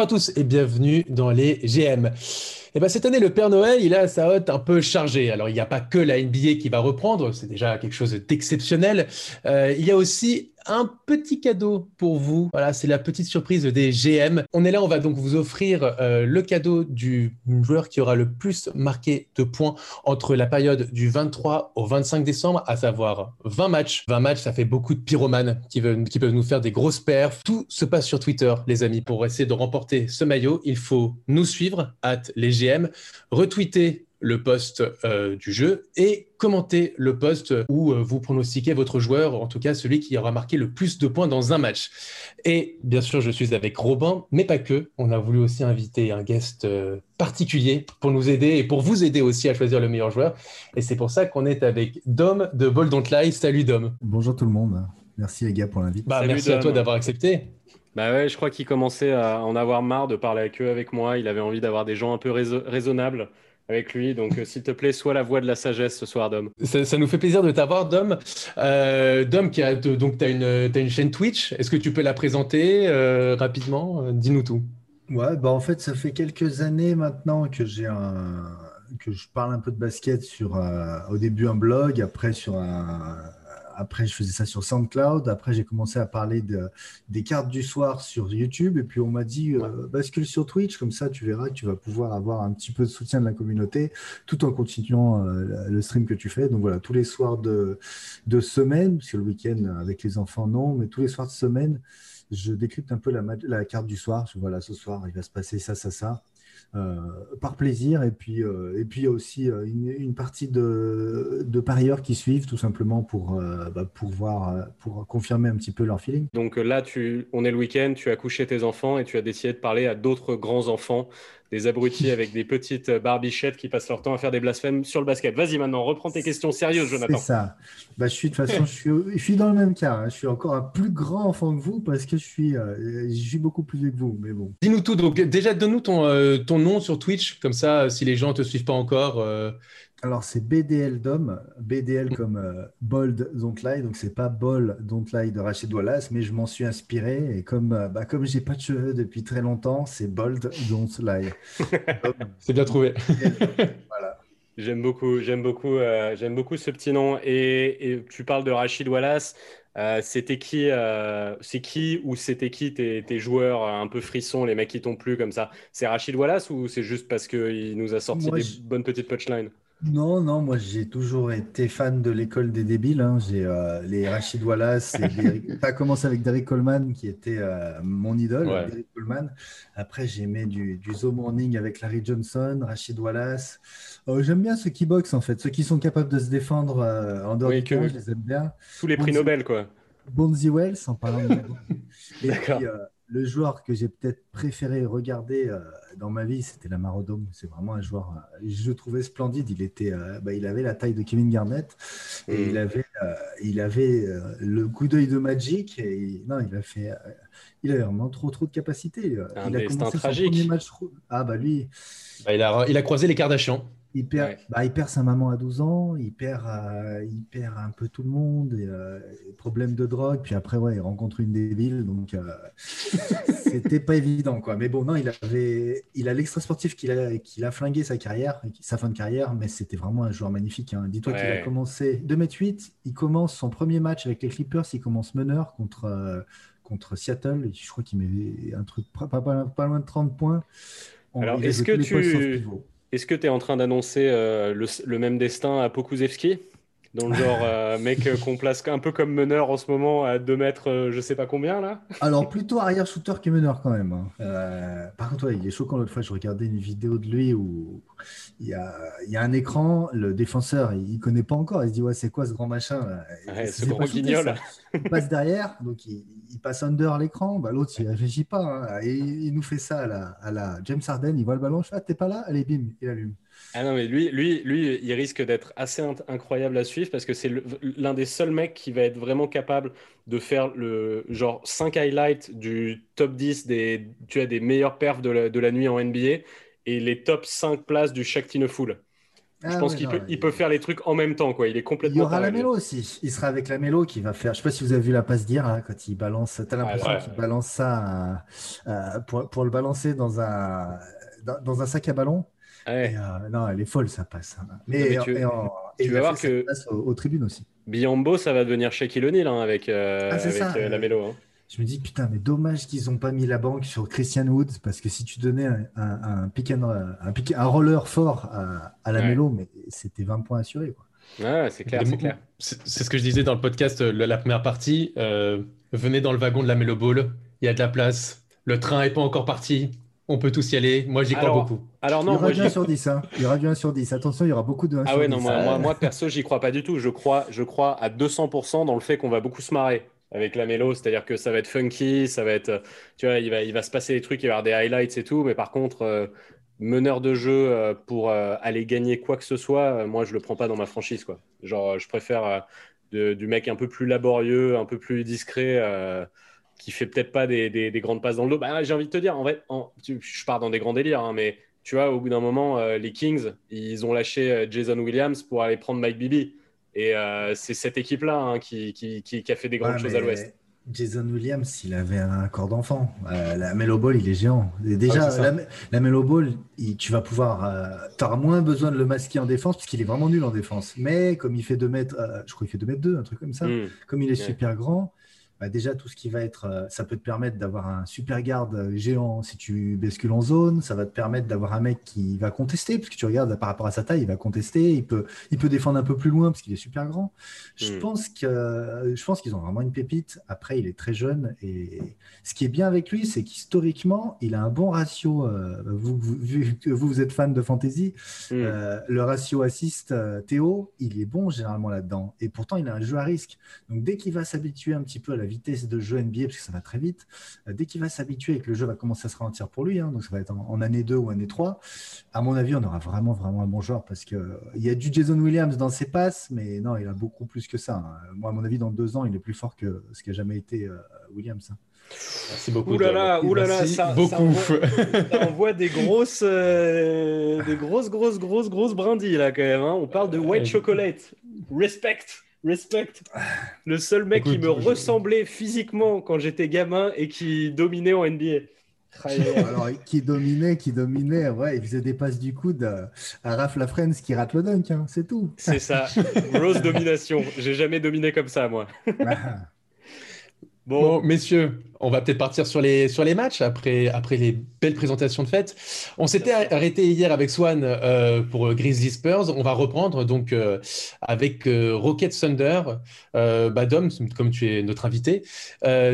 Bonjour à tous et bienvenue dans les GM. Et ben cette année, le Père Noël, il a sa hotte un peu chargée. Alors, il n'y a pas que la NBA qui va reprendre, c'est déjà quelque chose d'exceptionnel. Euh, il y a aussi un petit cadeau pour vous. Voilà, c'est la petite surprise des GM. On est là, on va donc vous offrir euh, le cadeau du joueur qui aura le plus marqué de points entre la période du 23 au 25 décembre, à savoir 20 matchs. 20 matchs, ça fait beaucoup de pyromanes qui, veulent, qui peuvent nous faire des grosses perfs. Tout se passe sur Twitter, les amis. Pour essayer de remporter ce maillot, il faut nous suivre, at les GM, retweeter le post euh, du jeu et commenter le post où euh, vous pronostiquez votre joueur, en tout cas celui qui aura marqué le plus de points dans un match. Et bien sûr, je suis avec Robin, mais pas que. On a voulu aussi inviter un guest euh, particulier pour nous aider et pour vous aider aussi à choisir le meilleur joueur. Et c'est pour ça qu'on est avec Dom de Bold Don't Lie. Salut Dom. Bonjour tout le monde. Merci les gars pour l'invite. Bah, merci à toi d'avoir accepté. Bah ouais, je crois qu'il commençait à en avoir marre de parler avec eux, avec moi. Il avait envie d'avoir des gens un peu raisonnables avec lui. Donc, euh, s'il te plaît, sois la voix de la sagesse ce soir, Dom. Ça, nous fait plaisir de t'avoir, Dom. Euh, Dom, qui a, donc, tu as une, as une chaîne Twitch. Est-ce que tu peux la présenter euh, rapidement? Dis-nous tout. Ouais, bah en fait, ça fait quelques années maintenant que j'ai un que je parle un peu de basket sur au début un blog, après sur un, après, je faisais ça sur SoundCloud. Après, j'ai commencé à parler de, des cartes du soir sur YouTube. Et puis, on m'a dit, euh, bascule sur Twitch. Comme ça, tu verras que tu vas pouvoir avoir un petit peu de soutien de la communauté tout en continuant euh, le stream que tu fais. Donc, voilà, tous les soirs de, de semaine, parce que le week-end, avec les enfants, non, mais tous les soirs de semaine, je décrypte un peu la, carte du soir. voilà, ce soir, il va se passer ça, ça, ça. Euh, par plaisir. Et puis, euh, et puis il y a aussi euh, une, partie de, parieurs qui suivent tout simplement pour, bah, pour, voir, pour confirmer un petit peu leur feeling. Donc là, tu, on est le week-end, tu as couché tes enfants et tu as décidé de parler à d'autres grands enfants des abrutis avec des petites barbichettes qui passent leur temps à faire des blasphèmes sur le basket. Vas-y maintenant, reprends tes questions sérieuses, Jonathan. C'est ça. Bah, je suis de toute façon, je suis, je suis dans le même cas. Hein. Je suis encore un plus grand enfant que vous parce que je suis, euh, je suis beaucoup plus vieux que vous. Mais bon. Dis-nous tout. Donc déjà, donne-nous ton, euh, ton nom sur Twitch, comme ça, si les gens ne te suivent pas encore, euh, alors, c'est BDL Dom, BDL comme euh, Bold Don't Lie, donc c'est pas Bol Don't Lie de Rachid Wallace, mais je m'en suis inspiré et comme, euh, bah, comme j'ai pas de cheveux depuis très longtemps, c'est Bold Don't Lie. c'est bien trouvé. voilà. J'aime beaucoup, j'aime beaucoup, euh, j'aime beaucoup ce petit nom. Et, tu parles de Rachid Wallace. c'était qui, c'est qui ou c'était qui tes, tes, joueurs un peu frissons, les mecs qui t'ont plu comme ça? C'est Rachid Wallace ou c'est juste parce qu'il nous a sorti des bonnes petites punchlines? Non, non, moi j'ai toujours été fan de l'école des débiles. Hein. J'ai euh, les Rachid Wallace. Et Ça a commencé avec Derek Coleman qui était euh, mon idole, Derek Coleman. Après j'ai aimé du, du Zo Morning avec Larry Johnson, Rachid Wallace. Euh, j'aime bien ceux qui boxent en fait, ceux qui sont capables de se défendre en dehors du camp, je les aime bien. Tous les prix Nobel quoi. Bonzi Wells en parlant de... Et puis, le joueur que j'ai peut-être préféré regarder euh, dans ma vie, c'était la Marodome. C'est vraiment un joueur, euh, je le trouvais splendide. Il, était, euh, bah, il avait la taille de Kevin Garnett et il mm. avait, il avait le coup d'œil de Magic. Et non, il a fait, il avait vraiment trop, trop de capacité. Un il a commencé tragique. Son match. Ah bah lui. Bah, il, a, il a croisé les Kardashians. Il perd, bah, il perd sa maman à 12 ans, il perd, euh, il perd un peu tout le monde, et, euh, problème de drogue, puis après, ouais, il rencontre une débile, donc euh, c'était pas évident, quoi. Mais bon, non, il avait, il a l'extra sportif qu'il a, qu'il a flingué sa carrière, sa fin de carrière, mais c'était vraiment un joueur magnifique. Hein. Dis-toi qu'il a commencé 2m8, il commence son premier match avec les Clippers, il commence meneur contre, contre Seattle, je crois qu'il met un truc pas, pas, loin de 30 points. Alors, est-ce que tu est-ce que tu es en train d'annoncer euh, le, même destin à Pokusevski? Dans le genre euh, mec euh, qu'on place un peu comme meneur en ce moment à 2 mètres, je sais pas combien là Alors plutôt arrière shooter que meneur quand même. Hein. par contre, il est choquant l'autre fois, je regardais une vidéo de lui où il y a, il y a un écran, le défenseur il, connaît pas encore, il se dit ouais c'est quoi ce grand machin Ce grand guignol. Il passe derrière, donc il, passe under l'écran, bah, l'autre il réfléchit pas, hein. et il nous fait ça à la, à la James Harden, il voit le ballon, je fais ah t'es pas là, allez bim, il allume. Ah non, mais lui, lui, lui il risque d'être assez incroyable à suivre parce que c'est l'un des seuls mecs qui va être vraiment capable de faire le genre 5 highlights du top 10 des, tu as des meilleurs perfs de la, de la nuit en NBA et les top 5 places du Shaq Full. je ah pense qu'il peut, il peut faire les trucs en même temps. Quoi. Il est complètement. Il y aura la mélo aussi. Il sera avec la mélo qui va faire. Je sais pas si vous avez vu la passe d'hier hein, quand il balance. Tu as l'impression qu'il balance ça pour, pour, le balancer dans un, dans, un sac à ballon. Euh, non, elle est folle, ça passe. Hein. Mais, tu, et vas voir que. Aux, tribunes aussi. Biombo, ça va devenir Shaquille O'Neal hein, avec, euh, ah, avec euh, la mélo. Hein. Je me dis, putain, mais dommage qu'ils n'ont pas mis la banque sur Christian Woods, parce que si tu donnais un, un, pick un, un, roller fort à, la mélo, mais c'était 20 points assurés. Quoi. Ouais, c'est clair, c'est clair. C'est ce que je disais dans le podcast, la, première partie. venez dans le wagon de la mélo ball, il y a de la place. Le train n'est pas encore parti on peut tous y aller. Moi, j'y crois beaucoup. Alors non, il y aura du 1 sur 10. Hein. Il y aura du 1 sur 10. Attention, il y aura beaucoup de 1 ah sur ouais, Non, moi, moi, perso, j'y crois pas du tout. Je crois, je crois à 200% dans le fait qu'on va beaucoup se marrer avec la mélo. C'est-à-dire que ça va être funky, ça va être, tu vois, il va, il va se passer des trucs, il va y avoir des highlights et tout. Mais par contre, euh, meneur de jeu euh, pour euh, aller gagner quoi que ce soit, moi, je le prends pas dans ma franchise. Quoi. Genre, je préfère du mec un peu plus laborieux, un peu plus discret qui fait peut-être pas des, grandes passes dans le dos. Bah, j'ai envie de te dire, en fait, je pars dans des grands délires, hein, mais tu vois, au bout d'un moment, euh, les Kings, ils ont lâché euh, Jason Williams pour aller prendre Mike Bibby. Et euh, c'est cette équipe-là hein, qui, qui, a fait des grandes choses à l'Ouest. Jason Williams, il avait un corps d'enfant. la Melo Ball, il est géant. déjà, la, la, Melo Ball, tu vas pouvoir. tu auras moins besoin de le masquer en défense, parce qu'il est vraiment nul en défense. Mais comme il fait 2 mètres, je crois qu'il fait 2 mètres 2, un truc comme ça, hmm. comme il est super grand, bah, déjà tout ce qui va être, euh, ça peut te permettre d'avoir un super garde euh, géant si tu bascules en zone, ça va te permettre d'avoir un mec qui va contester, parce que tu regardes par rapport à sa taille, il va contester, il peut, il peut défendre un peu plus loin parce qu'il est super grand. Je hmm. pense que, je pense qu'ils ont vraiment une pépite. Après, il est très jeune et ce qui est bien avec lui, c'est qu'historiquement, il a un bon ratio. Euh, vous, vu que vous, vous êtes fan de fantasy, hmm. le ratio assist Théo, il est bon généralement là-dedans. Et pourtant, il a un jeu à risque. Donc dès qu'il va s'habituer un petit peu à la vitesse de jeu NBA, parce que ça va très vite, euh, dès qu'il va s'habituer et que le jeu va commencer à se ralentir pour lui, hein, donc ça va être en, année 2 ou année 3, à mon avis, on aura vraiment, vraiment un bon joueur parce qu'il euh, il y a du Jason Williams dans ses passes, mais non, il a beaucoup plus que ça. Hein. Moi, à mon avis, dans deux ans, il est plus fort que ce qui a jamais été euh, Williams. Hein. Merci beaucoup. Oulala, oulala, ça, beaucoup. Ça envoie, des grosses, des grosses, grosses, grosses, grosses brindilles là quand même. On parle de white chocolate. Respect. Respect. Le seul mec qui me ressemblait physiquement quand j'étais gamin et qui dominait en NBA. Alors, qui dominait, qui dominait, ouais, il faisait des passes du coude à Raph Lafrenz qui rate le dunk, hein, c'est tout. C'est ça, grosse domination. J'ai jamais dominé comme ça, moi. Ah. Bon. messieurs, on va peut-être partir sur les, sur les matchs après, après les belles présentations de fête. On s'était arrêté hier avec Swan euh, pour Grizzly Spurs. On va reprendre donc euh, avec euh, Rocket Thunder. Bah, Dom, comme tu es notre invité,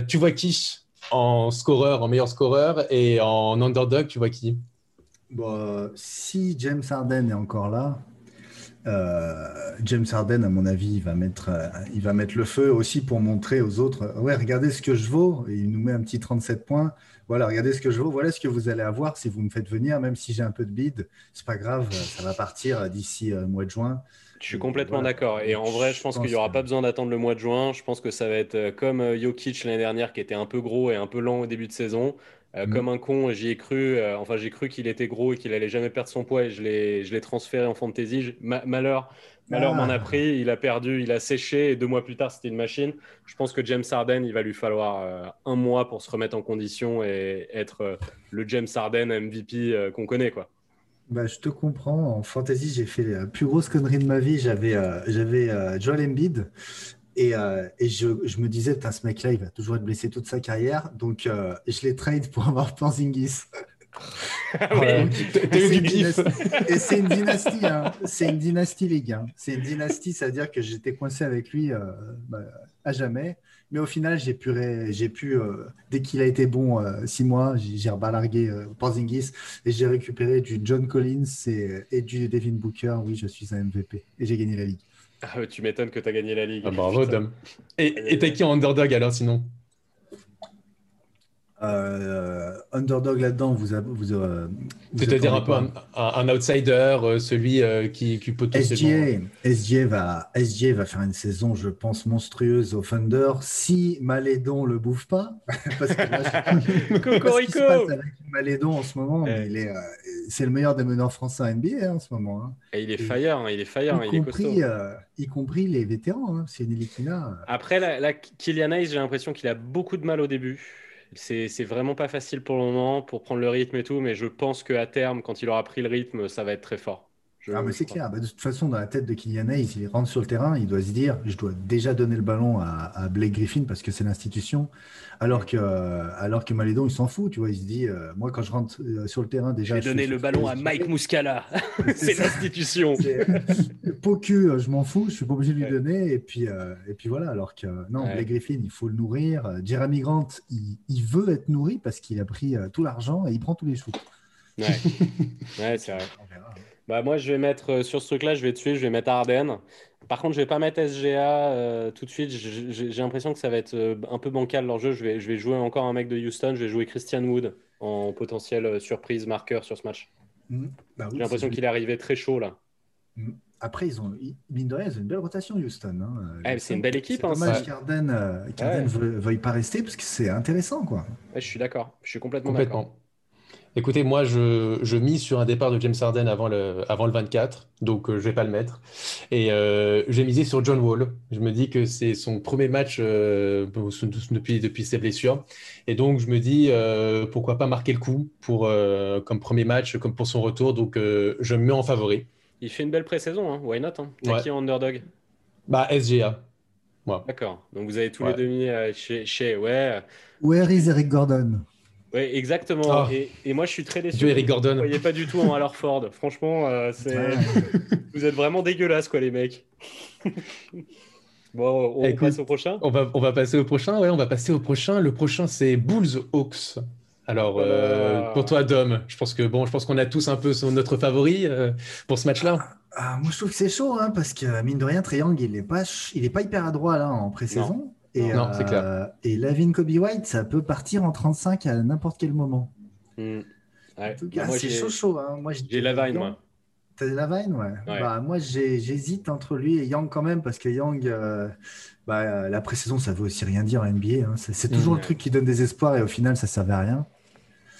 tu vois qui en scoreur, en meilleur scoreur et en underdog, tu vois qui? Bon, Si James Harden est encore là, euh, James Harden, à mon avis, il va, mettre, euh, il va mettre le feu aussi pour montrer aux autres euh, Ouais, regardez ce que je vaux. Et il nous met un petit 37 points. Voilà, regardez ce que je vaux. Voilà ce que vous allez avoir si vous me faites venir, même si j'ai un peu de bide. C'est pas grave, ça va partir d'ici le mois de juin. Je suis complètement d'accord. Et en vrai, je pense qu'il n'y aura pas besoin d'attendre le mois de juin. Je pense que ça va être comme Jokic l'année dernière, qui était un peu gros et un peu lent au début de saison. Mm. Comme un con, j'y ai cru. enfin, j'ai cru qu'il était gros et qu'il allait jamais perdre son poids et je l'ai transféré en fantasy. malheur, alors, m'en a ah. pris, il a perdu, il a séché, et deux mois plus tard, c'était une machine. Je pense que James Harden, il va lui falloir euh, un mois pour se remettre en condition et être euh, le James Harden MVP euh, qu'on connaît, quoi. Bah, je te comprends. En fantasy, j'ai fait la plus grosse connerie de ma vie. J'avais j'avais Joel Embiid et, et je, je, me disais, ce mec-là, il va toujours être blessé toute sa carrière. Donc, je l'ai trade pour avoir Porzingis. Et c'est une dynastie, hein. c'est une dynastie, les gars. C'est une dynastie, c'est-à-dire que j'étais coincé avec lui euh, bah, à jamais. Mais au final, j'ai pu, j'ai pu euh, dès qu'il a été bon euh, six mois, j'ai rebalargué Porzingis et j'ai récupéré du John Collins et, du Devin Booker. Oui, je suis un MVP et j'ai gagné la ligue. Ah, tu m'étonnes que tu as gagné la ligue. Ah, bravo, Dom. Et t'as qui en underdog alors sinon? Euh, underdog là-dedans, vous, vous, euh, C'est-à-dire un peu un, outsider, euh, celui qui, qui, peut SGA, SGA, va, SGA va faire une saison, je pense, monstrueuse au Thunder si Malédon le bouffe pas. parce que là, Cocorico avec Malédon en ce moment, il est, c'est le meilleur des meneurs français à NBA hein, en ce moment. Hein. Et il est fire, hein, il est fire, y il compris, est y compris les vétérans, c'est. Après, la, Kylian Hayes, j'ai l'impression qu'il a beaucoup de mal au début. C'est vraiment pas facile pour le moment pour prendre le rythme et tout, mais je pense qu'à terme, quand il aura pris le rythme, ça va être très fort. Ah, mais c'est clair. Bah, de toute façon, dans la tête de Kylian Hayes, il rentre sur le terrain, il doit se dire je dois déjà donner le ballon à, à Blake Griffin parce que c'est l'institution. Alors que, alors que Malédon, il s'en fout, tu vois. Il se dit euh, moi, quand je rentre euh, sur le terrain, déjà. Je vais donner le ballon à Mike Muscala. c'est l'institution. Pocu, euh, je m'en fous, je suis pas obligé de lui donner. Et puis, et puis voilà. Alors que non, Blake Griffin, il faut le nourrir. Jeremy Grant, il, il veut être nourri parce qu'il a pris tout l'argent et il prend tous les shoots. Ouais, ouais c'est vrai. Bah, moi, je vais mettre euh, sur ce truc-là, je vais tuer, je vais mettre Arden. Par contre, je vais pas mettre SGA euh, tout de suite. J'ai l'impression que ça va être euh, un peu bancal leur jeu. Je vais, je vais jouer encore un mec de Houston. Je vais jouer Christian Wood en potentiel surprise marqueur sur ce match. Mmh. Bah J'ai l'impression qu'il est arrivé très chaud là. Mmh. Après, ils ont, mine de rien, ils ont une belle rotation, Houston. Hein. Eh, c'est une belle équipe. C'est hein, dommage qu'Arden ne veuille pas rester parce que c'est intéressant. Quoi. je suis d'accord. Je suis complètement d'accord. Écoutez, moi, je, je, mise sur un départ de James Harden avant le, avant le 24, donc euh, je ne vais pas le mettre. Et euh, j'ai misé sur John Wall. Je me dis que c'est son premier match euh, depuis, depuis ses blessures. Et donc, je me dis, pourquoi pas marquer le coup pour, comme premier match, comme pour son retour. Donc, je me mets en favori. Il fait une belle pré-saison, hein. why not hein? T'as qui en underdog? Bah, SGA. D'accord. Donc, vous avez tous les demi chez, chez. Ouais. Where is Eric Gordon? Oui, exactement. Ah. Et, moi, je suis très déçu. Eric Gordon. Vous voyez pas du tout en Alors Ford. Franchement, euh, vous êtes vraiment dégueulasses, quoi, les mecs. bon, on passe au prochain? On va, on va passer au prochain. Ouais, on va passer au prochain. Le prochain, c'est Bulls Hawks. Alors, euh, pour toi, Dom, je pense que bon, je pense qu'on a tous un peu son, notre favori euh, pour ce match-là. Ah, moi, je trouve que c'est chaud, hein, parce que mine de rien, Triangle, il n'est pas, il est pas hyper adroit là en pré-saison. Et, non, c'est clair. Euh, et Lavin Kobe White, ça peut partir en 35 à n'importe quel moment. En tout cas, bah, c'est chaud, chaud. Hein. Moi, j'ai Lavine, moi. T'as Lavine, ouais. ouais. Bah, moi, j'hésite entre lui et Young quand même, parce que Young, euh, bah, la pré-saison, ça veut aussi rien dire en NBA. Hein. C'est toujours le truc qui donne des espoirs et au final, ça ne servait à rien.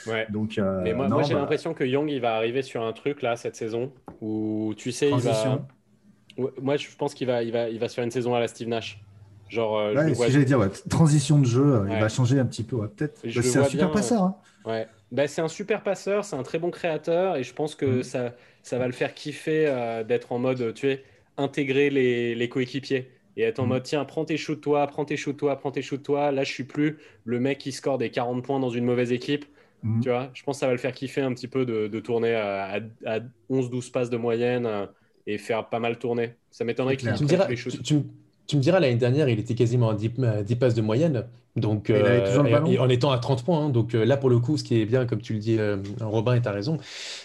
Ouais. Donc, euh, Mais moi, moi j'ai l'impression que Young, il va arriver sur un truc là cette saison où tu sais, il va. Moi, je pense qu'il va, il va, il va se faire une saison à la Steve Nash. Genre, euh, j'allais dire, transition de jeu, il va changer un petit peu, peut-être. Bah, c'est un super passeur. Hein. Ouais. Bah, c'est un super passeur, c'est un très bon créateur, et je pense que mm. ça, ça va le faire kiffer euh, d'être en mode, tu sais, intégrer les, les coéquipiers et être en mm. mode, tiens, prends tes shoots toi, prends tes shoots toi, prends tes shoots toi. Là, je suis plus le mec qui score des 40 points dans une mauvaise équipe. Mm. Tu vois, je pense que ça va le faire kiffer un petit peu de, de tourner à, à, 11-12 passes de moyenne euh, et faire pas mal tourner. Ça m'étonnerait qu'il les shoots. Tu me diras, l'année dernière, il était quasiment à 10, passes de moyenne. Donc, euh, en étant à 30 points. Hein. donc euh, là, pour le coup, ce qui est bien, comme tu le dis, euh, Robin, et tu as raison,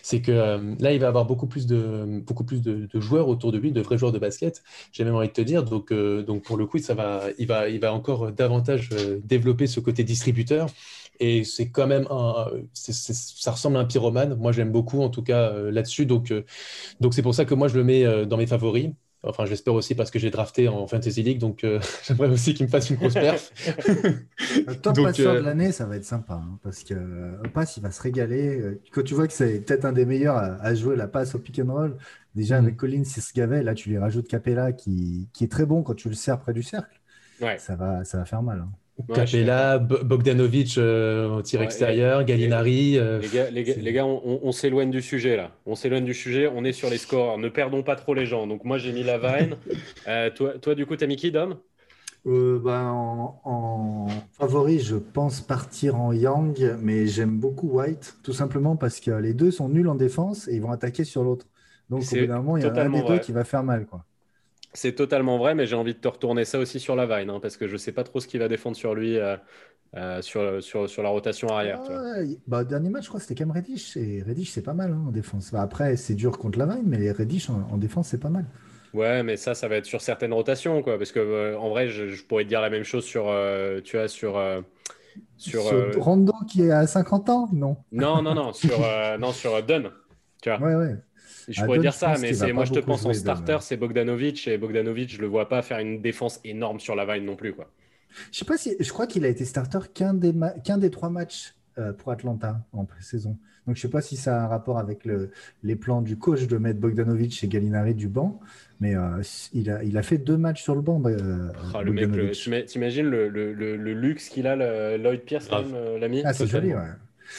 c'est que là, il va avoir beaucoup plus, de, beaucoup plus de, joueurs autour de lui, de vrais joueurs de basket. J'ai même envie de te dire. Donc, donc pour le coup, ça va, il, va, il va encore davantage développer ce côté distributeur. Et c'est quand même un, ça ressemble à un pyromane. Moi, j'aime beaucoup, en tout cas, là-dessus. Donc, donc c'est pour ça que moi, je le mets dans mes favoris. Enfin, j'espère aussi parce que j'ai drafté en Fantasy League, donc euh, j'aimerais aussi qu'il me fasse une grosse perf. Le top passeur de euh, l'année, ça va être sympa, hein, parce que euh, passe, il va se régaler. Quand tu vois que c'est peut-être un des meilleurs à, jouer la passe au pick and roll, déjà avec mm. Collins Gavet, là tu lui rajoutes Capella qui, qui, est très bon quand tu le sers près du cercle. Ouais. Ça, va, ça va faire mal. Hein. Capella, Bogdanovic euh, au tir extérieur, Gallinari. Euh, les gars, les gars, on, s'éloigne du sujet là. On s'éloigne du sujet, on est sur les scores. Ne perdons pas trop les gens. Donc moi j'ai mis la euh, toi, toi, du coup, t'as mis qui, Dom? Bah, en, favori, je pense partir en Yang, mais j'aime beaucoup White, tout simplement parce que les deux sont nuls en défense et ils vont attaquer sur l'autre. Donc au bout d'un moment, il y a un des deux qui va faire mal. Quoi. C'est totalement vrai, mais j'ai envie de te retourner ça aussi sur la Vine, hein, parce que je ne sais pas trop ce qu'il va défendre sur lui, euh, euh, sur, sur, sur, la rotation arrière. bah, dernier match, je crois, c'était quand même Reddish, et Reddish, c'est pas mal hein, en défense. Bah, après, c'est dur contre la Vine, mais Reddish en, défense, c'est pas mal. Ouais, mais ça, ça va être sur certaines rotations, quoi, parce que euh, en vrai, je, pourrais te dire la même chose sur, tu vois, sur Sur, Rondo qui est à 50 ans Non? Non, non, non, sur, non, sur Dunn. Tu vois. Ouais, ouais. Je pourrais dire ça, mais moi je te pense en starter, c'est Bogdanovic, et Bogdanovic, je le vois pas faire une défense énorme sur la vague non plus. Quoi. Je sais pas si, je crois qu'il a été starter qu'un des, qu'un des trois matchs euh, pour Atlanta en pré-saison. Donc je sais pas si ça a un rapport avec le, les plans du coach de mettre Bogdanovic et Gallinari du banc, mais euh, il, a, il a fait deux matchs sur le banc. Euh, ah, le mec, t'imagines le, le, le, luxe qu'il a, Lloyd Pierce, l'ami? Ah, c'est joli, ouais.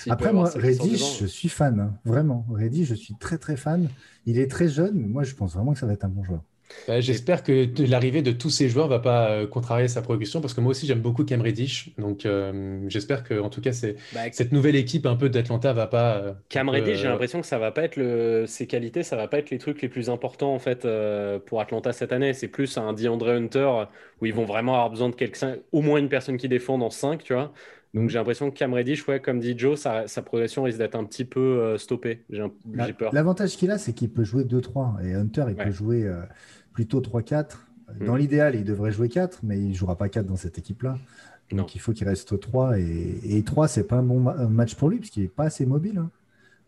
Après, moi, Reddish, je suis fan, hein. vraiment. Reddish, je suis très très fan. Il est très jeune, mais moi, je pense vraiment que ça va être un bon joueur. Bah, j'espère que l'arrivée de tous ces joueurs va pas euh, contrarier sa progression parce que moi aussi j'aime beaucoup Cam Reddish. Donc euh, j'espère que en tout cas c'est bah, cette nouvelle équipe un peu d'Atlanta va pas. Euh, Cam Reddish, j'ai l'impression que ça va pas être le... ses qualités, ça va pas être les trucs les plus importants en fait pour Atlanta cette année. C'est plus un DeAndre Hunter où ils vont vraiment avoir besoin de quelqu'un, au moins une personne qui défend dans 5, tu vois. Donc j'ai l'impression que Cam Reddish, ouais, comme dit Joe, sa, progression risque d'être un petit peu stoppée. J'ai peur. L'avantage qu'il a, c'est qu'il peut jouer 2-3 et Hunter, il peut jouer plutôt 3-4. Dans mm. l'idéal, il devrait jouer 4, mais il ne jouera pas 4 dans cette équipe-là. Donc il faut qu'il reste 3. Et, et 3, c'est pas un bon match pour lui, parce qu'il n'est pas assez mobile. Hein.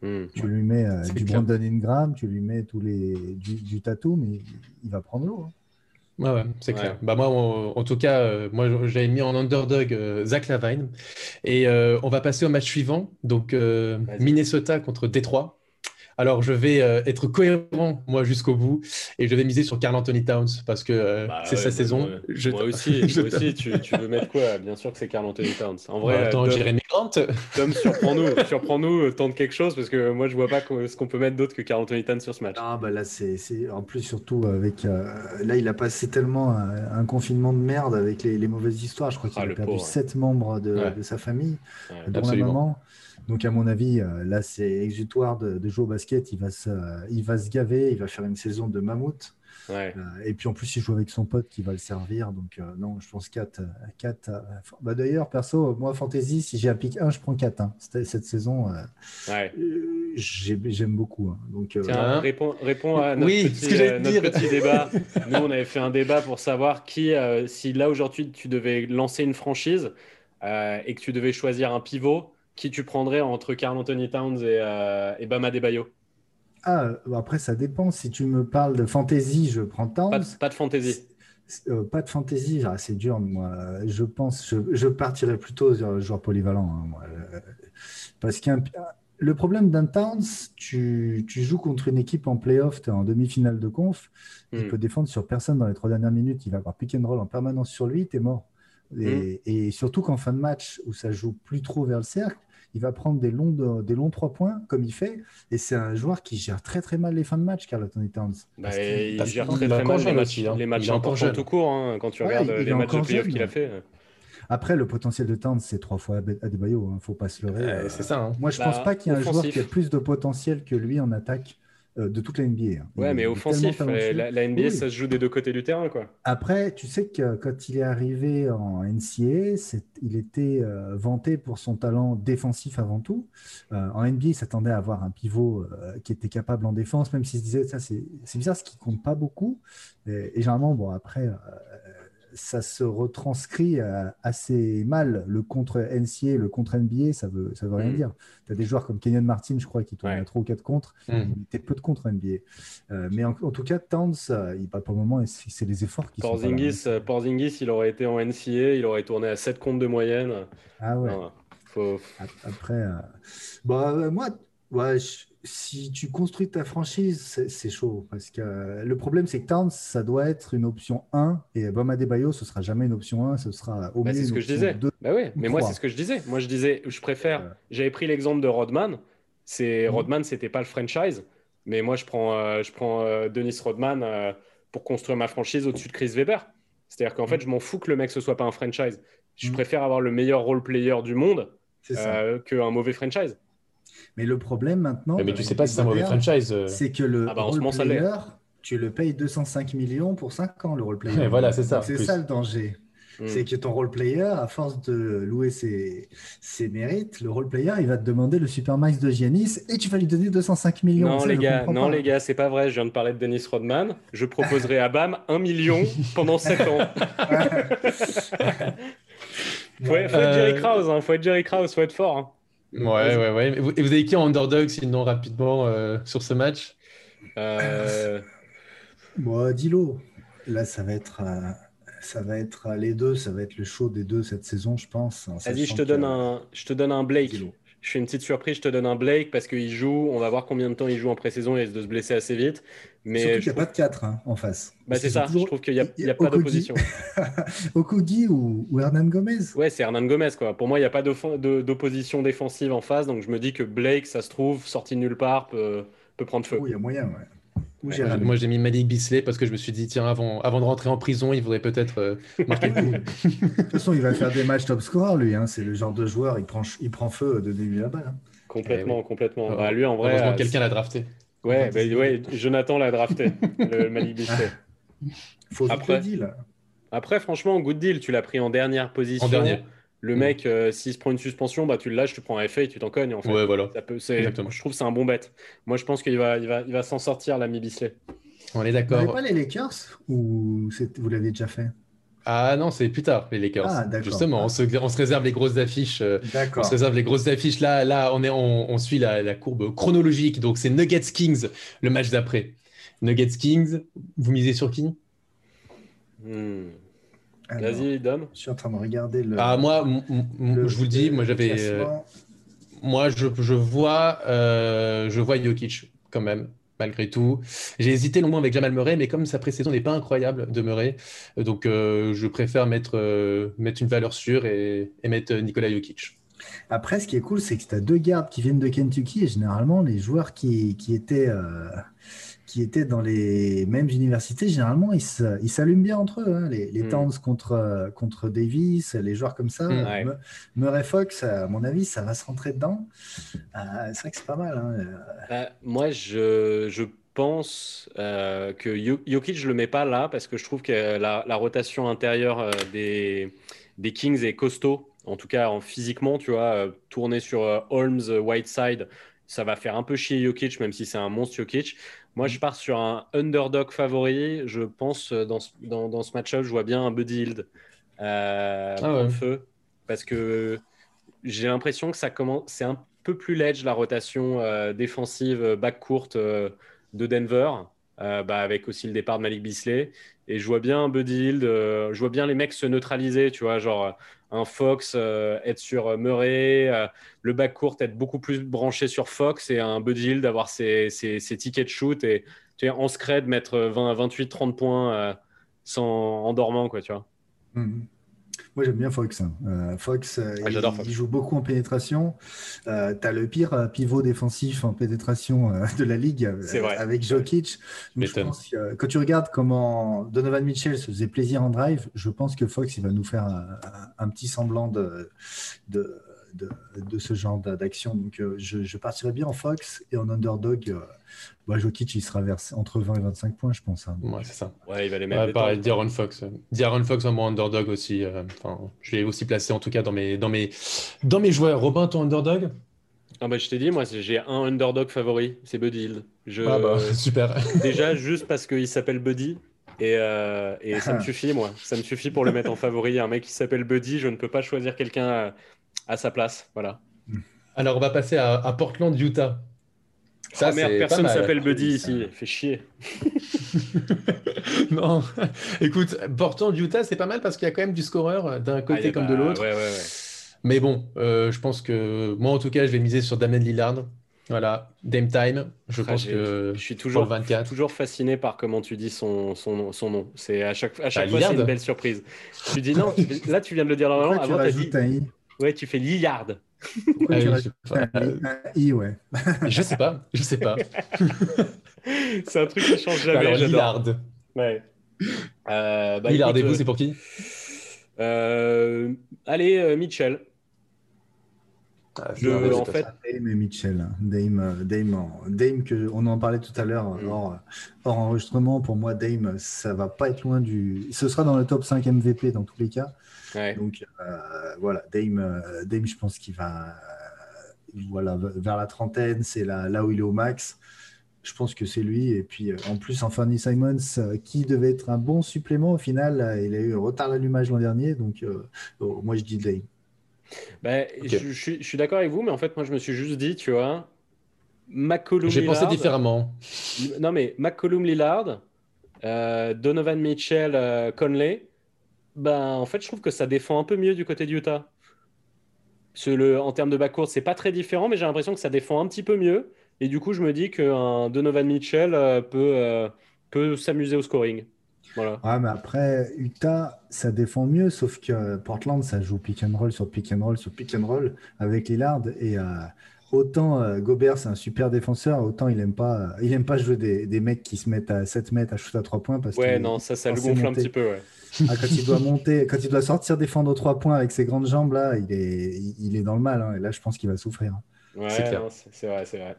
Mm. Tu lui mets euh, du Brandon Ingram, tu lui mets tous les, du, du tatou, mais il va prendre l'eau. Hein. Ouais, ouais, c'est clair. Bah moi, en, tout cas, euh, moi, j'avais mis en underdog euh, Zach Lavine. Et on va passer au match suivant. Donc, Minnesota contre Détroit. Alors, je vais euh, être cohérent, moi, jusqu'au bout, et je vais miser sur Carl Anthony Towns parce que euh, bah c'est sa saison. Moi, aussi, aussi tu, veux mettre quoi? Bien sûr que c'est Carl Anthony Towns. En vrai, bah, attends, Jeremy Grant? Tom, surprends-nous, surprends-nous, euh, tente quelque chose parce que moi, je vois pas ce qu'on peut mettre d'autre que Carl Anthony Towns sur ce match. Ah, bah là, c'est en plus, surtout avec. là, il a passé tellement un, confinement de merde avec les, mauvaises histoires. Je crois qu'il ah, a perdu 7 membres de, de sa famille, dont la maman. Donc, à mon avis, euh, là, c'est exutoire de, jouer au basket. Il va, se, il va se gaver, il va faire une saison de mammouth. Euh, et puis en plus, il joue avec son pote qui va le servir. Donc, euh, non, je pense 4. 4 bah, D'ailleurs, perso, moi, Fantasy, si j'ai un pick 1, je prends 4. Hein. Cette saison, j'aime beaucoup. Hein. Donc, Tiens, réponds, à notre, petit, petit, débat. Nous, on avait fait un débat pour savoir qui, si là aujourd'hui, tu devais lancer une franchise et que tu devais choisir un pivot qui tu prendrais entre Carl Anthony Towns et, euh, et Bama Debayo Ah, après, ça dépend. Si tu me parles de fantasy, je prends Towns. Pas de, fantasy. Euh, pas de fantasy, ah, c'est dur. Moi, je pense, je, je partirais plutôt sur le joueur polyvalent. Hein, moi. Euh, parce que le problème d'un Towns, tu, tu, joues contre une équipe en playoff, tu es en demi-finale de conf, il hmm. peut défendre sur personne dans les trois dernières minutes, il va avoir pick and roll en permanence sur lui, tu es mort. Et, hmm. et surtout qu'en fin de match, où ça joue plus trop vers le cercle, il va prendre des longs, des longs trois points, comme il fait. Et c'est un joueur qui gère très très mal les fins de match, Carl Anthony Towns. Bah, il, gère très très mal les matchs, hein. les matchs importants tout court, hein, quand tu regardes les matchs de playoff qu'il a fait. Après, le potentiel de Towns, c'est trois fois Adebayo, il ne faut pas se leurrer. c'est ça. Hein. Moi, je ne pense bah, pas qu'il y ait un joueur qui a plus de potentiel que lui en attaque euh, de toute la NBA. Hein. Ouais, mais offensif. La, NBA, ça se joue des deux côtés du terrain. Quoi. Après, tu sais que quand il est arrivé en NCA, il était euh, vanté pour son talent défensif avant tout. Euh, en NBA, il s'attendait à avoir un pivot qui était capable en défense, même s'il se disait ça, c'est bizarre, ce qui compte pas beaucoup. Et, et généralement, bon, après, ça se retranscrit euh, assez mal. Le contre NCA, le contre NBA, ça veut, ça veut rien mm. dire. Tu as des joueurs comme Kenyon Martin, je crois, qui tournent à 3 ou 4 contre. Mm. Il était peu de contre NBA. Euh, mais en, tout cas, Towns, euh, il pas pour le moment, c'est les efforts qui Porzingis, sont. Porzingis, il aurait été en NCA, il aurait tourné à 7 contre de moyenne. Ah ouais. Après, bah, moi, ouais, si tu construis ta franchise, c'est chaud. Parce que euh, le problème, c'est que Towns, ça doit être une option 1. Et Bama Bayo, ce sera jamais une option 1. Ce sera au bah, C'est ce que je disais. bah oui, mais moi, c'est ce que je disais. Moi, je disais, je préfère. J'avais pris l'exemple de Rodman. C'est mhm. Rodman, c'était pas le franchise. Mais moi, je prends, euh, je prends euh, Denis Rodman pour construire ma franchise au-dessus de Chris Weber. C'est-à-dire qu'en fait, mhm. je m'en fous que le mec ce soit pas un franchise. Je mhm. préfère avoir le meilleur role player du monde qu'un mauvais franchise. Mais le problème maintenant. Mais, tu sais pas si c'est un mauvais franchise. Euh. C'est que le ah bah, role player, tu le payes 205 millions pour 5 ans, le role player. voilà, c'est ça. C'est ça le danger. Hmm. C'est que ton role player, à force de louer ses, ses, mérites, le role player, il va te demander le super max de Giannis et tu vas lui donner 205 millions. Non, les gars, non, les gars, c'est pas vrai. Je viens de parler de Dennis Rodman. Je proposerai à Bam 1 million pendant 7 ans. Faut, être Jerry Krause, hein. faut être Jerry Krause, faut être fort. Hein. Ouais, ouais, ouais. Et vous, avez qui en underdog sinon rapidement sur ce match? Euh... Bon, Dilo, là ça va être ça va être les deux, ça va être le show des deux cette saison, je pense. Vas-y, je te donne un, je te donne un Blake. Je fais une petite surprise, je te donne un Blake parce qu'il joue. On va voir combien de temps il joue en pré-saison. Il risque de se blesser assez vite. Mais Surtout qu'il n'y a pas de 4 hein, en face. Bah c'est ça, je trouve qu'il n'y a, a, pas d'opposition. Okugi ou, ou, Hernan Gomez Ouais, c'est Hernan Gomez. Quoi. Pour moi, il n'y a pas d'opposition défensive en face. Donc je me dis que Blake, ça se trouve, sorti de nulle part, peut, peut prendre feu. Oui, il y a moyen, ouais moi, j'ai mis Malik Bisley parce que je me suis dit, tiens, avant, avant de rentrer en prison, il voudrait peut-être euh, marquer le coup. de toute façon, il va faire des matchs top score, lui. Hein. C'est le genre de joueur, il prend, il prend feu de début à balle. Hein. Complètement, eh complètement. Bah, lui, en vrai. Heureusement, euh, quelqu'un l'a drafté. Ouais, bah, ouais, Jonathan l'a drafté, le Malik Bisley. Faut après, deal. Après, franchement, good deal. Tu l'as pris en dernière position. En dernière. Le mm. mec, euh, s'il se prend une suspension, bah, tu le lâches, tu prends un FA et tu t'en cognes. En fait. Ouais, voilà. Ça peut, je trouve que c'est un bon bet. Moi, je pense qu'il va, il va, il va s'en sortir, l'ami Bisley. On est d'accord. Vous n'avez pas les Lakers ou vous l'avez déjà fait? Ah non, c'est plus tard, les Lakers. Ah, Justement, on, se, on, se, réserve les grosses affiches. Euh, on se réserve les grosses affiches. Là, là on, est, on, suit la, courbe chronologique. Donc, c'est Nuggets Kings, le match d'après. Nuggets Kings, vous misez sur qui? Hmm. Vas-y, Dom. Je suis en train de regarder le. Ah, moi, je vous le dis, moi, j'avais. Euh, moi, je, je vois, euh, je vois Jokic quand même malgré tout. J'ai hésité longuement avec Jamal Murray, mais comme sa pré-saison n'est pas incroyable de Murray, donc euh, je préfère mettre, mettre une valeur sûre et, mettre Nikola Jokic. Après, ce qui est cool, c'est que tu as deux gardes qui viennent de Kentucky et généralement, les joueurs qui, qui étaient. Euh, qui étaient dans les mêmes universités, généralement, ils s'allument bien entre eux. Hein. Les, les mm. contre, contre Davis, les joueurs comme ça. Mm. Murray Fox, à mon avis, ça va se rentrer dedans. Euh, c'est vrai que c'est pas mal. Hein. Euh, moi, je, je pense euh, que Jokic, je le mets pas là parce que je trouve que la, la rotation intérieure des, des Kings est costaud. En tout cas, en physiquement, tu vois, tourner sur Holmes, Whiteside, ça va faire un peu chier Jokic, même si c'est un monstre Jokic. Moi, je pars sur un underdog favori. Je pense euh, dans ce, dans, dans ce match-up, je vois bien un Buddy Hield euh, ah feu. Parce que j'ai l'impression que ça commence, c'est un peu plus ledge la rotation euh, défensive back courte de Denver, bah, avec aussi le départ de Malik Bisley. Et je vois bien Buddy Hield, je vois bien les mecs se neutraliser, tu vois, genre un Fox euh, être sur euh, Murray, euh, le back court être beaucoup plus branché sur Fox et un Buddy Hill d'avoir ses, tickets de shoot et tu sais, en scred mettre 20, 28, 30 points sans, en dormant, quoi, tu vois. Mm-hmm. Moi, j'aime bien Fox. Hein. Fox, ah, il, joue beaucoup en pénétration. tu as le pire pivot défensif en pénétration de la ligue avec Jokic. quand tu regardes comment Donovan Mitchell se faisait plaisir en drive, je pense que Fox, il va nous faire un, petit semblant de, de, de, ce genre d'action. Donc, je, je, partirais bien en Fox et en underdog. Bah, Jokic, il sera vers entre 20 et 25 points, je pense. Hein. Ouais, c'est ça. Ouais, il va les mettre. Ouais, pareil, D'Aaron Fox. D'Aaron Fox en mon underdog aussi. Euh, enfin, je l'ai aussi placé en tout cas dans mes, dans mes, dans mes joueurs. Robin, ton underdog? Ah bah, je t'ai dit, moi j'ai un underdog favori, c'est Buddy Hill. Je... Ah bah, super. Déjà, juste parce qu'il s'appelle Buddy. Et, euh, et ça me suffit, moi. Ça me suffit pour le mettre en favori. Un mec qui s'appelle Buddy, je ne peux pas choisir quelqu'un à, sa place. Voilà. Alors, on va passer à, à Portland, Utah. Ça, oh merde, personne ne s'appelle Buddy ici. Fait chier. non, écoute, pourtant Utah, c'est pas mal parce qu'il y a quand même du scoreur euh, d'un côté ah, comme de l'autre. Ouais, ouais, Mais bon, euh, je pense que moi, en tout cas, je vais miser sur Damien Lillard. Voilà, Dame Time. Je ah, pense que je suis toujours, 24. toujours fasciné par comment tu dis son, son, son nom. C'est à chaque, à chaque bah, fois, c'est une belle surprise. Tu dis non, là, tu viens de le dire normalement. Avant, tu as dit. Ouais, tu fais Lillard. Ah je, sais pas. I, ouais. je sais pas, je sais pas. c'est un truc qui change jamais. Lillard. Ouais. Euh, bah, Lillard et vous, c'est pour qui? Euh, Allez, euh, Mitchell. Ah, je, en fait, Dame et Mitchell, hein. Dame, euh, Dame, Dame que on en parlait tout à l'heure mm. hors, enregistrement. Pour moi, Dame, ça va pas être loin du. Ce sera dans le top 5 MVP dans tous les cas. Donc euh, voilà, Dame, euh, Dame, je pense qu'il va voilà, vers la trentaine, c'est là, là où il est au max. je pense que c'est lui. Et puis, euh, en plus, Anthony Simons, euh, qui devait être un bon supplément, au final, euh, il a eu un retard d'allumage l'an dernier. Donc, oh, moi, je dis Dane. Ben, je, suis d'accord avec vous, mais en fait, moi, je me suis juste dit, tu vois, McCollum J'ai pensé différemment. Non, mais McCollum Lillard, Donovan Mitchell, Conley, ben, en fait, je trouve que ça défend un peu mieux du côté d'Utah. Le, en termes de backcourt, c'est pas très différent, mais j'ai l'impression que ça défend un petit peu mieux. Et du coup, je me dis qu'un Donovan Mitchell euh, peut, euh, peut s'amuser au scoring. Voilà. Ouais, mais après, Utah, ça défend mieux, sauf que Portland, ça joue pick and roll sur pick and roll sur pick and roll avec Lillard. Et euh, autant Gobert, c'est un super défenseur, autant il n'aime pas, il aime pas jouer des, des, mecs qui se mettent à 7 mètres à shoot à 3 points. Parce ouais, non, ça, ça le gonfle un petit peu. Ouais. Ah, quand il doit monter, quand il doit sortir défendre aux 3 points avec ses grandes jambes, là, il est, il est dans le mal. Hein, et là, je pense qu'il va souffrir. Ouais, c'est clair. C'est vrai, c'est vrai.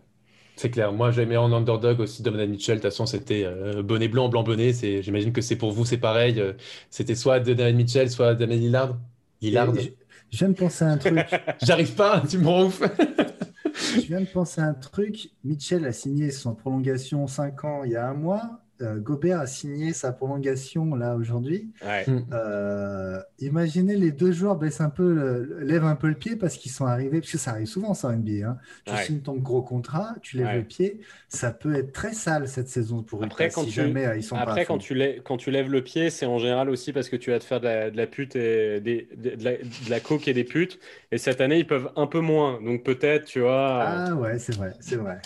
C'est clair. Moi, j'aimais en underdog aussi Donovan Mitchell. De toute façon, c'était euh, bonnet blanc, blanc bonnet. J'imagine que c'est pour vous, c'est pareil. Euh, c'était soit Donovan Mitchell, soit Damien Lillard. Lillard. Je viens de penser à un truc. J'arrive pas, tu me rends ouf. je viens de penser à un truc. Mitchell a signé son prolongation 5 ans il y a un mois. Euh, Gobert a signé sa prolongation là aujourd'hui. Hmm. Euh, imaginez les deux joueurs baissent un peu, lèvent un peu le pied parce qu'ils sont arrivés, parce que ça arrive souvent ça en NBA. Hein. Tu signes ton gros contrat, tu lèves le pied, ça peut être très sale cette saison pour après, quand si tu... jamais euh, ils sont Après, quand, tu lèves, quand tu lèves le pied, c'est en général aussi parce que tu vas te faire de la, pute et des, de, la, de, la, coke et des putes. Et cette année, ils peuvent un peu moins. Donc peut-être, tu vois. Ah ouais, c'est vrai, c'est vrai.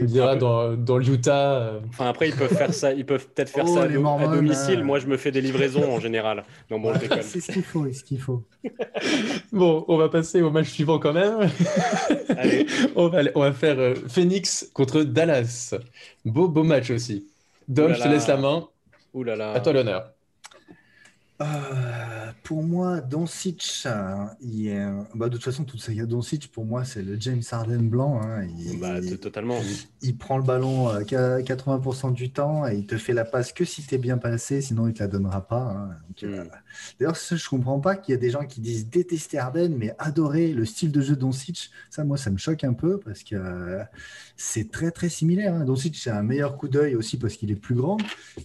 Il dira dans, dans l'Utah. Euh. Enfin, après, ils peuvent faire ça. Ils peuvent peut-être faire oh, ça à, domicile. Moi, je me fais des livraisons en général. Donc, bon, c'est ce qu'il faut. Ce qu'il faut. bon, on va passer au match suivant quand même. Allez. on, va, on va faire euh, Phoenix contre Dallas. Beau, beau match aussi. Dom, je te laisse la main. Ouh là là. À toi l'honneur. Euh, pour moi, Doncic, il bah, de toute façon, toute ça, Doncic, pour moi, c'est le James Harden blanc. Hein. Il, bah, totalement. Il, prend le ballon 80% euh, du temps et il te fait la passe que si tu es bien passé, sinon il te la donnera pas. Hein. Euh, hmm. D'ailleurs, je comprends pas qu'il y a des gens qui disent détester Harden, mais adorer le style de jeu Doncic. Ça, moi, ça me choque un peu parce que c'est très, très similaire. Hein. Doncic, c'est un meilleur coup d'œil aussi parce qu'il est plus grand,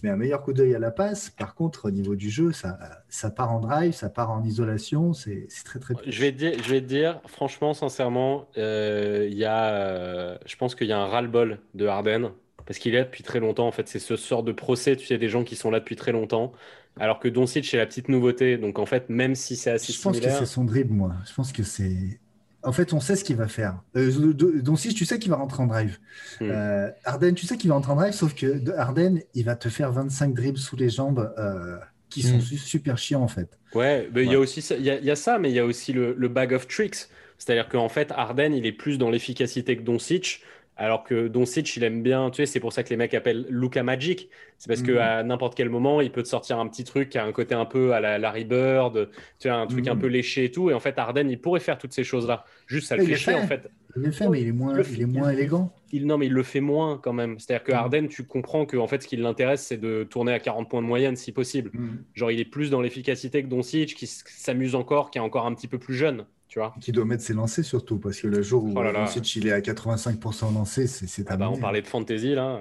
mais un meilleur coup d'œil à la passe. Par contre, au niveau du jeu, ça ça part en drive, ça part en isolation, c'est très très. Je vais, dire, je vais te dire, franchement, sincèrement, euh, y a, euh, je pense qu'il y a un ras-le-bol de Harden parce qu'il est là depuis très longtemps. En fait, c'est ce sort de procès, tu sais, des gens qui sont là depuis très longtemps. Alors que Doncic, c'est la petite nouveauté. Donc en fait, même si c'est assez Je pense que c'est son dribble, moi. Je pense que c'est. En fait, on sait ce qu'il va faire. Euh, Doncic, tu sais qu'il va rentrer en drive. Hmm. Euh, Harden, tu sais qu'il va rentrer en drive, sauf que Harden, il va te faire 25 dribbles sous les jambes. Euh, qui sont mm. super chiants en fait. Ouais, il y a aussi il y, a ça, mais il y a aussi le, bag of tricks. C'est-à-dire qu'en fait, Arden, il est plus dans l'efficacité que Doncic. Alors que Doncic, il aime bien, tu sais, c'est pour ça que les mecs appellent Luca Magic. C'est parce que mm. qu'à n'importe quel moment, il peut te sortir un petit truc qui a un côté un peu à la Larry Bird, tu vois, un truc un mm. peu léché et tout. Et en fait, Arden, il pourrait faire toutes ces choses-là. Juste, ça le fait chier, en fait. Il le fait, mais il est moins, il, est moins élégant. Il, non, mais il le fait moins quand même. C'est-à-dire que Harden, tu comprends que en fait, ce qui l'intéresse, c'est de tourner à 40 points de moyenne si possible. Genre, il est plus dans l'efficacité que Doncic, qui s'amuse encore, qui est encore un petit peu plus jeune. Tu vois qui doit mettre ses lancers surtout, parce que le jour où oh Doncic il est à 85% lancé, c'est ah bah, On parlait de fantasy là.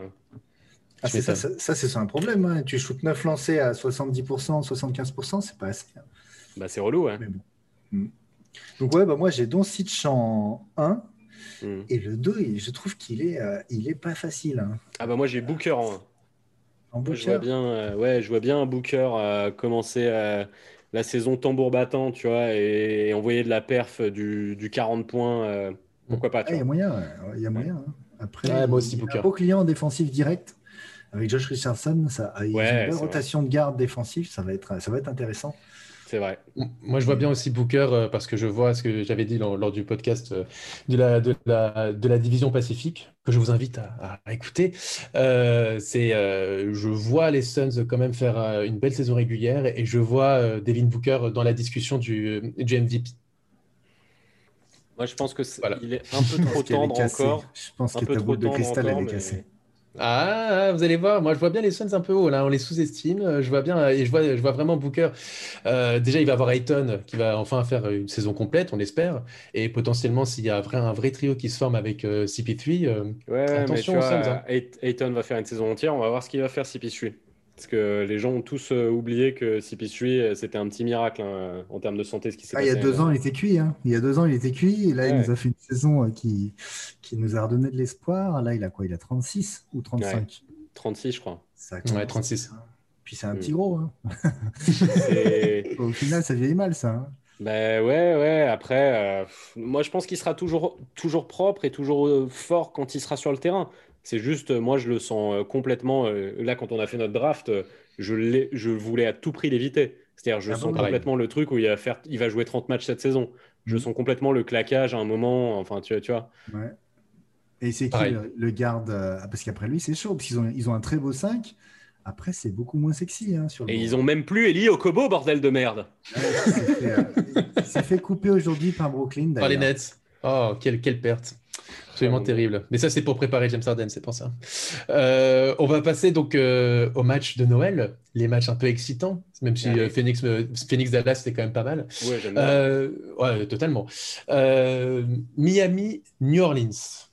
Ah, ça, ça, c'est un problème. Hein. Tu shootes 9 lancés à 70%, 75%, c'est pas assez. Hein. Bah, c'est relou. Hein. Donc, ouais, bah, moi j'ai Doncic en 1. Hmm. Et le 2, je trouve qu'il est, euh, il est pas facile. Hein. Ah bah moi j'ai Booker en, en Booker. Je vois bien, euh, ouais, je vois bien Booker euh, commencer la saison tambour battant, tu vois, et, envoyer de la perf du, du 40 points. pourquoi pas ah, Il y a moyen, il y a moyen. Hein. Après, moi aussi, Booker. Un beau client défensif direct avec Josh Richardson, ça, a une belle rotation de garde défensive, ça va être, ça va être intéressant. C'est vrai. Moi, je vois bien aussi Booker euh, parce que je vois ce que j'avais dit lors, du podcast euh, de, la, de, la, de, la, division Pacifique, que je vous invite à, écouter. Euh, c'est, je vois les Suns quand même faire une belle saison régulière et je vois Devin Booker dans la discussion du, du MVP. Moi, je pense que est, il est un peu trop tendre encore. Je pense que ta boule de cristal, elle est cassée. Ah, vous allez voir, moi je vois bien les Suns un peu haut, là, on les sous-estime, je vois bien, et je vois, je vois vraiment Booker. Euh, déjà, il va avoir Ayton qui va enfin faire une saison complète, on espère, et potentiellement, s'il y a un vrai trio qui se forme avec euh, CP3, euh, ouais, attention mais tu vois, hein. Ayton va faire une saison entière, on va voir ce qu'il va faire CP3. Parce que les gens ont tous oublié que CP3, c'était un petit miracle hein, en termes de santé, ce qui s'est ah, Il y a deux ans, il était cuit. Hein. Il y a deux ans, il était cuit. Et là, il nous a fait une saison qui, qui nous a redonné de l'espoir. Là, il a quoi? Il a 36 ou 35 36, je crois. ouais, 36. Puis c'est un petit mm. gros. Hein. Au final, ça vieillit mal, ça. Hein. Ben ouais, ouais. Après, euh, moi, je pense qu'il sera toujours, toujours propre et toujours euh, fort quand il sera sur le terrain. C'est juste, euh, moi, je le sens complètement. là, quand on a fait notre draft, je, je voulais à tout prix l'éviter. C'est-à-dire, je ah sens complètement le truc où il va, faire, il va jouer 30 matchs cette saison. Je mm. sens complètement le claquage à un moment. Enfin, tu, tu vois. Ouais. Et c'est qui le, garde euh, Parce qu'après lui, c'est chaud, parce qu'ils ont, ils ont un très beau 5. Après, c'est beaucoup moins sexy. Hein, Et ils ont même plus Eli Okobo, bordel de merde. Euh, il s'est fait, couper aujourd'hui par Brooklyn. Par les Nets. Oh, quelle, quelle perte. Absolument terrible. Mais ça, c'est pour préparer James Harden, c'est pour ça. Euh, on va passer donc au match de Noël, les matchs un peu excitants, même si Phoenix, Phoenix Dallas, c'était quand même pas mal. Ouais, j'aime bien. ouais, totalement. Miami, New Orleans.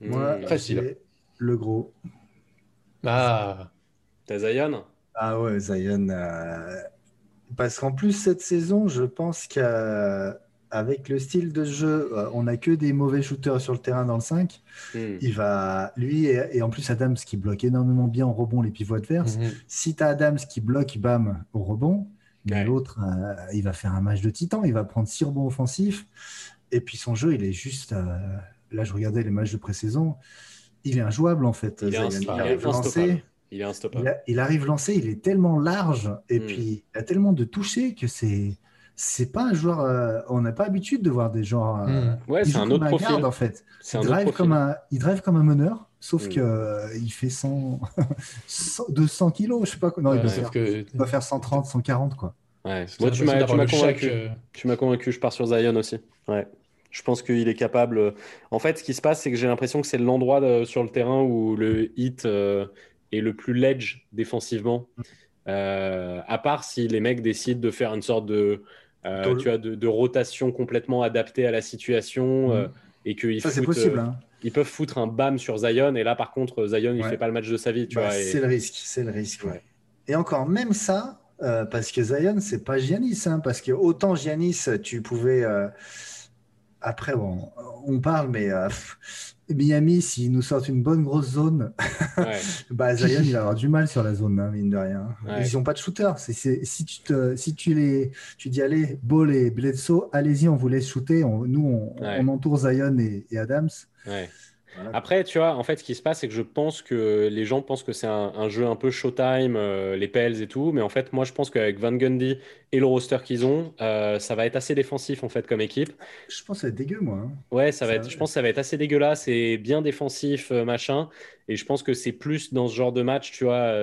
Moi, facile. Le gros. Ah. T'as Zion? Ah ouais, Zion. Euh, parce qu'en plus, cette saison, je pense qu'avec le style de jeu, euh, on n'a que des mauvais shooters sur le terrain dans le 5. Hmm. Il va, lui, et, en plus Adams qui bloque énormément bien au rebond les pivots adverses. Hmm. Si tu as Adams qui bloque, bam, au rebond, l'autre, euh, il va faire un match de titan. Il va prendre 6 rebonds offensifs. Et puis son jeu, il est juste là, je regardais les matchs de pré-saison. Il est injouable en fait. Il, est arrive lancé. Il est. Il, arrive lancé, il est tellement large et hmm. puis il a tellement de toucher que c'est c'est pas un joueur. Euh, on n'a pas l'habitude de voir des joueurs. Euh, hmm. Ouais, c'est un autre profil. Garde, en fait. Il drive, comme un, il drive comme un meneur, sauf hmm. que euh, il fait 100, 200 kilos, je sais pas quoi. Non, il, faire, que... il, va faire, 130, 140 quoi. Ouais. Moi, tu m'as convaincu. Tu m'as convaincu. Je pars sur Zion aussi. Ouais. Je pense qu'il est capable. En fait, ce qui se passe, c'est que j'ai l'impression que c'est l'endroit sur le terrain où le hit euh, est le plus ledge défensivement. Euh, à part si les mecs décident de faire une sorte de, euh, tu vois, de, rotation complètement adaptée à la situation mhm. et qu'ils possible, hein. ils peuvent foutre un bam sur Zion. Et là, par contre, Zion, il fait pas le match de sa vie. Bah, c'est le risque, c'est le risque. Et encore, même ça, parce que Zion, c'est pas Giannis, hein, parce que autant Giannis, tu pouvais après, on parle, mais euh, Miami, s'ils nous sortent une bonne grosse zone, bah, Zion, il va avoir du mal sur la zone, hein, mine de rien. Ils n'ont pas de shooter. si, tu te, si tu, les, tu dis, allez, Ball et Bledsoe, allez-y, on vous laisse shooter. nous, on, entoure Zion et, et Adams. Après, tu vois, en fait, ce qui se passe, c'est que je pense que les gens pensent que c'est un, jeu un peu showtime, euh, les pels et tout. Mais en fait, moi, je pense qu'avec Van Gundy et le roster qu'ils ont, euh, ça va être assez défensif, en fait, comme équipe. Je pense que ça va être dégueu, moi. Hein. Ouais, ça, va être, je pense que ça va être assez dégueulasse et bien défensif, euh, machin. Et je pense que c'est plus dans ce genre de match, tu vois,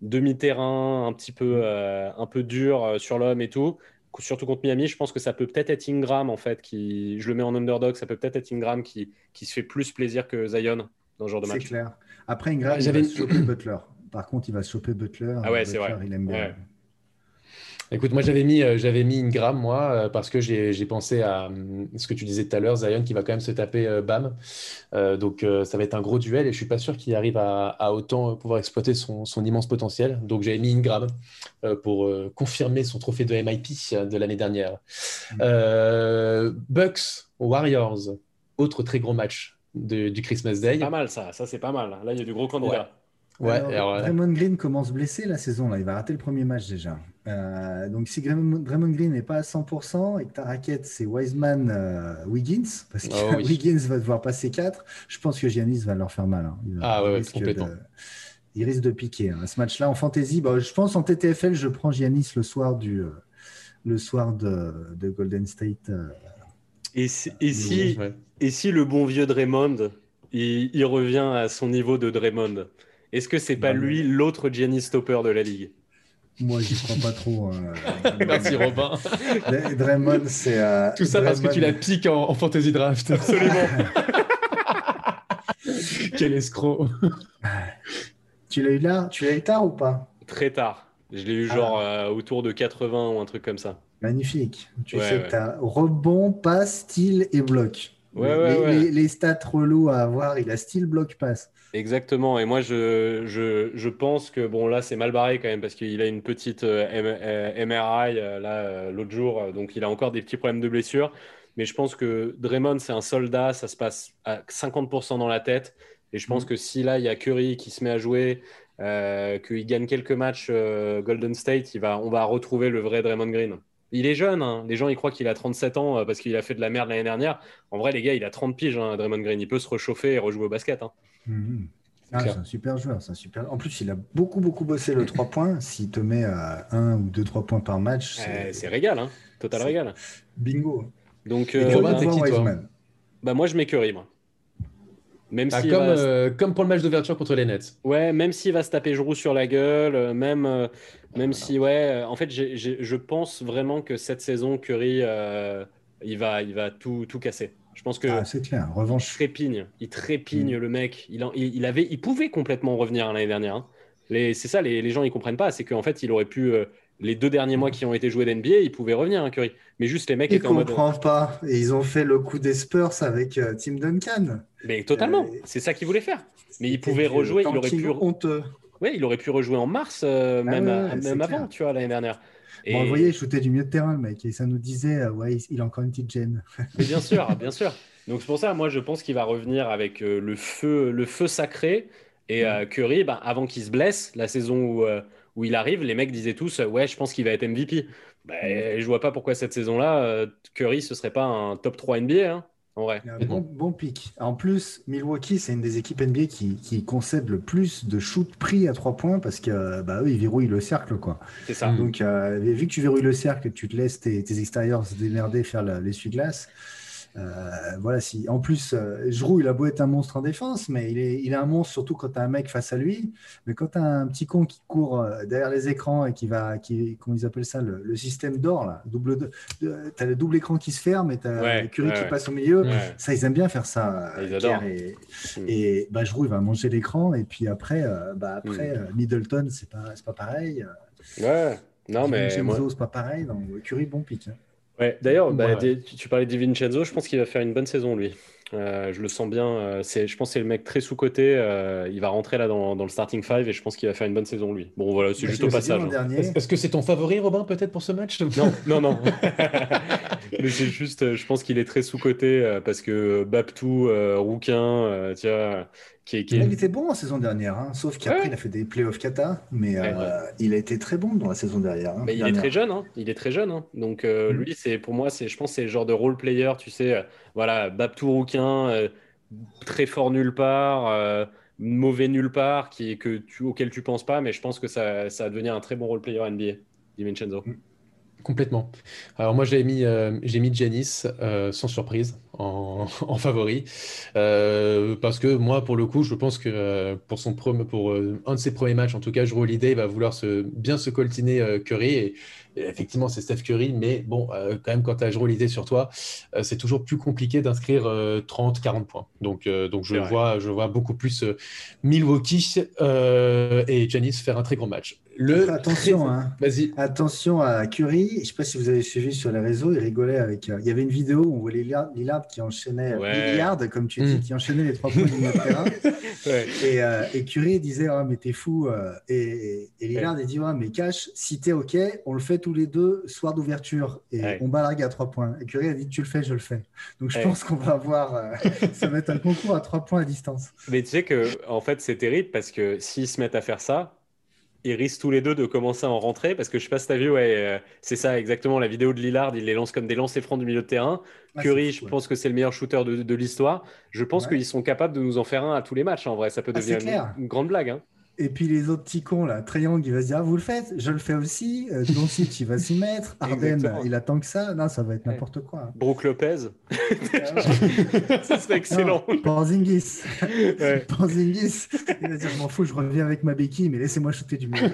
demi-terrain, un petit peu, un peu dur sur l'homme et tout surtout contre Miami, je pense que ça peut peut-être être Ingram en fait, qui, je le mets en underdog, ça peut peut-être être Ingram qui, qui se fait plus plaisir que Zion dans ce genre de match. C'est clair. Après Ingram, il va se choper Butler. Par contre, il va se choper Butler. Ah ouais, c'est vrai. Il aime bien. Écoute, moi j'avais mis, euh, j'avais mis Ingram, moi, euh, parce que j'ai pensé à euh, ce que tu disais tout à l'heure, Zion qui va quand même se taper Bam. donc ça va être un gros duel et je suis pas sûr qu'il arrive à, autant pouvoir exploiter son, immense potentiel. Donc j'avais mis Ingram pour confirmer son trophée de MIP de l'année dernière. Mm. Bucks Warriors, autre très gros match du Christmas Day. Pas mal ça, ça c'est pas mal. Là il y a du gros candidat. Ouais, Draymond Green commence blessé la saison, là. il va rater le premier match déjà. Euh, donc si Draymond Green n'est pas à 100% et que ta raquette c'est Wiseman euh, Wiggins, parce que oh Wiggins va devoir passer 4, je pense que Giannis va leur faire mal. Hein. Il, ah ouais, complètement. il risque de piquer. Hein. Ce match-là en fantasy, bah, je pense en TTFL, je prends Giannis le soir, du, euh, le soir de, de Golden State. Et, si, et, si, et si le bon vieux Draymond, il, il revient à son niveau de Draymond est-ce que c'est pas lui l'autre Giannis Stopper de la ligue? Moi, j'y crois pas trop. Hein. Merci Robin. Draymond, c'est. Euh, Tout ça parce que tu la piques en, fantasy draft. Absolument. Quel escroc. tu l'as eu là? Tu l'as eu tard ou pas? Très tard. Je l'ai eu ah. genre euh, autour de 80 ou un truc comme ça. Magnifique. Tu sais que tu as rebond, passe, style et bloc. les, les, stats relous à avoir, il a style, bloc, passe. Exactement. Et moi, je, je, je, pense que bon, là, c'est mal barré quand même parce qu'il a une petite euh, MRI euh, là l'autre jour, donc il a encore des petits problèmes de blessure. Mais je pense que Draymond, c'est un soldat, ça se passe à 50% dans la tête. Et je pense mm. que si là, il y a Curry qui se met à jouer, euh, qu'il gagne quelques matchs euh, Golden State, il va, on va retrouver le vrai Draymond Green. Il est jeune, hein. les gens ils croient qu'il a 37 ans euh, parce qu'il a fait de la merde l'année dernière. En vrai, les gars, il a 30 piges, hein, Draymond Green. Il peut se réchauffer et rejouer au basket. Hein. Mm-hmm. Ah, c'est un super joueur, c'est super. En plus, il a beaucoup beaucoup bossé le 3 points. S'il te met à 1 ou 2 3 points par match, c'est régal, hein. total régal. Bingo. Donc, euh, bah, bah, moi, je mets Curry, moi. Même ah, comme, euh, comme pour le match d'ouverture contre les Nets. Ouais, même s'il va se taper Giroud sur la gueule, euh, même, même si, ouais, en fait, je pense vraiment que cette saison, Curry, il, va, il va tout, tout casser. Je pense que ah, c'est clair. Revanche. Il trépigne, il trépigne mm. le mec. Il, il, avait, il pouvait complètement revenir l'année dernière. Hein. C'est ça, les, les, gens ils comprennent pas, c'est qu'en fait, il aurait pu les deux derniers mois qui ont été joués d'NBA, ils pouvaient revenir, hein, Curry. Mais juste les mecs étaient en mode. pas. Et ils ont fait le coup des Spurs avec euh, Tim Duncan. Mais totalement. Euh, c'est ça qu'ils voulaient faire. Mais ils pouvaient rejouer. Il aurait pu. Honteux. Oui, il aurait pu rejouer en mars, euh, ah même, avant, tu vois, l'année dernière. Et... Bon, vous voyez, il shootait du milieu de terrain, le mec. Et ça nous disait, ouais, il a encore une petite gêne. Mais bien sûr, bien sûr. Donc c'est pour ça, moi, je pense qu'il va revenir avec le feu, le feu sacré. Et Curry, bah, avant qu'il se blesse, la saison où où il arrive, les mecs disaient tous Ouais, je pense qu'il va être MVP. Bah, je vois pas pourquoi cette saison-là, euh, Curry, ce serait pas un top 3 NBA. Hein, Bon, bon pic. En plus, Milwaukee, c'est une des équipes NBA qui, qui, concède le plus de shoot pris à 3 points parce que bah, eux, ils verrouillent le cercle. quoi. C'est ça. Donc, euh, vu que tu verrouilles le cercle, tu te laisses tes, extérieurs se démerder, faire l'essuie-glace. Euh, voilà, si en plus, euh, il a beau être un monstre en défense, mais il est, il est un monstre surtout quand tu as un mec face à lui. Mais quand tu as un petit con qui court euh, derrière les écrans et qui va, qui, comment ils appellent ça, le, système d'or, là, double tu as le double écran qui se ferme et tu as Curie qui passe au milieu. Ça, ils aiment bien faire ça. Ils adorent. Et, mm. et bah, il va manger l'écran et puis après, bah, après mm. Middleton, c'est pas, pas pareil. Ouais, non, mais. Moi... c'est pas pareil. Donc, Curie, bon pic. Hein. Ouais, d'ailleurs, bah, tu, parlais de Vincenzo, je pense qu'il va faire une bonne saison, lui. Euh, je le sens bien. Euh, c'est, je pense que c'est le mec très sous-côté. Euh, il va rentrer là dans, dans le starting five et je pense qu'il va faire une bonne saison, lui. Bon, voilà, c'est bah, juste au passage. Hein. Est-ce que c'est ton favori, Robin, peut-être pour ce match? Non, non, non. Mais c'est juste, je pense qu'il est très sous-côté parce que Baptou, Rouquin, tu vois, il était bon en saison dernière, hein, sauf qu'après il a fait des playoffs kata, mais euh, il a été très bon dans la saison dernière. Hein, mais il est très jeune, hein. il est très jeune. Hein. Donc euh, mm. lui, c'est pour moi, c'est, je pense, c'est le genre de role player, tu sais, euh, voilà, Babtou Rouquin, très fort nulle part, mauvais nulle part, qui que tu, auquel tu penses pas, mais je pense que ça, ça va devenir un très bon role player NBA, Divincenzo. Mm. Complètement. Alors moi j'ai mis euh, j'ai mis Janice euh, sans surprise en, en favori. Euh, parce que moi pour le coup je pense que pour son pour un de ses premiers matchs en tout cas Drew Holiday va vouloir se bien se coltiner Curry. Et, effectivement c'est Steph Curry mais bon quand même quand tu as Drew Holiday sur toi c'est toujours plus compliqué d'inscrire 30 40 points. Donc donc je vois je vois beaucoup plus Milwaukee et Janice faire un très grand match attention, hein. attention à Curry. Je ne sais pas si vous avez suivi sur les réseaux, il rigolait avec. Euh, il y avait une vidéo où on voit Lillard, qui enchaînait ouais. comme tu dis, mm. qui enchaînait les trois points du terrain. et, euh, et, Curry disait oh, mais t'es fou. Euh, et, et, Lillard il dit ouais, mais cash, si t'es ok, on le fait tous les deux soir d'ouverture et on balague à trois points. Et Curry a dit tu le fais, je le fais. Donc je pense qu'on va avoir ça va être un concours à trois points à distance. Mais tu sais que en fait c'est terrible parce que s'ils se mettent à faire ça ils risquent tous les deux de commencer à en rentrer parce que je sais pas si tu as vu, ouais, euh, c'est ça exactement la vidéo de Lillard, il les lance comme des lancers francs du milieu de terrain. Ah, Curry, je pense que c'est le meilleur shooter de, l'histoire. Je pense qu'ils sont capables de nous en faire un à tous les matchs en vrai, ça peut ah, devenir une, grande blague. Hein. Et puis les autres petits cons, là, Triangle, il va se dire, ah, vous le faites, je le fais aussi. Euh, Doncic, il va s'y mettre. Arden, il attend que ça. Non, ça va être n'importe quoi. Hein. Brooke Lopez. ça serait excellent. Porzingis. Ouais. Porzingis. Il va dire, je m'en fous, je reviens avec ma béquille, mais laissez-moi shooter du mieux.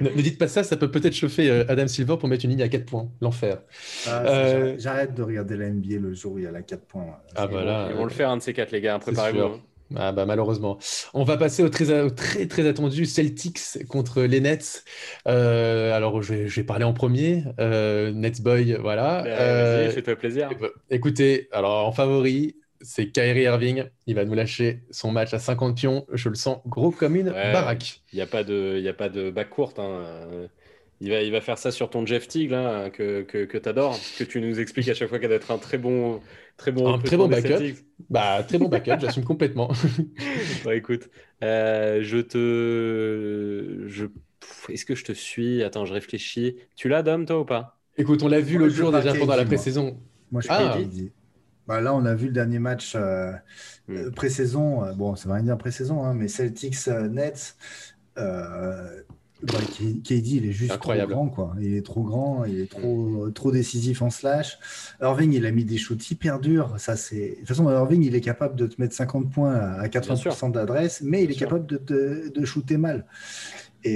ne, dites pas ça, ça peut peut-être chauffer euh, Adam Silver pour mettre une ligne à 4 points. L'enfer. Ah, euh, j'arrête de regarder la NBA le jour où il y a la 4 points. Ah, voilà. Ils vont le faire, un de ces quatre, les gars. Préparez-vous. Ah bah malheureusement. On va passer au très, très, très attendu Celtics contre les Nets. Euh, alors je vais, je vais, parler en premier. Euh, Nets Boy, voilà. Bah, euh, fais-toi plaisir. Écoutez, alors en favori, c'est Kyrie Irving. Il va nous lâcher son match à 50 pions. Je le sens gros comme une baraque. Il n'y a pas de, il a pas de bac courte. Hein. Il va, il va faire ça sur ton Jeff Teague là, que, que, que tu adores, que tu nous expliques à chaque fois qu'il va être un très bon, très bon, un très bon backup. Bah, très bon backup, j'assume complètement. écoute, euh, je te. Je... Est-ce que je te suis? Attends, je réfléchis. Tu l'as, Dom, toi ou pas? Écoute, on l'a vu l'autre jour déjà pendant la pré-saison. Moi, je ah. Bah, là, on a vu le dernier match euh, euh, pré-saison. bon, ça va rien dire pré-saison, hein, mais Celtics Nets. Bah, KD, il est juste Incroyable. trop grand, quoi. Il est trop grand, il est trop, trop décisif en slash. Irving, il a mis des shoots hyper durs. Ça, c'est... De toute façon, Irving, il est capable de te mettre 50 points à 80% d'adresse, mais il est capable de, de, de shooter mal.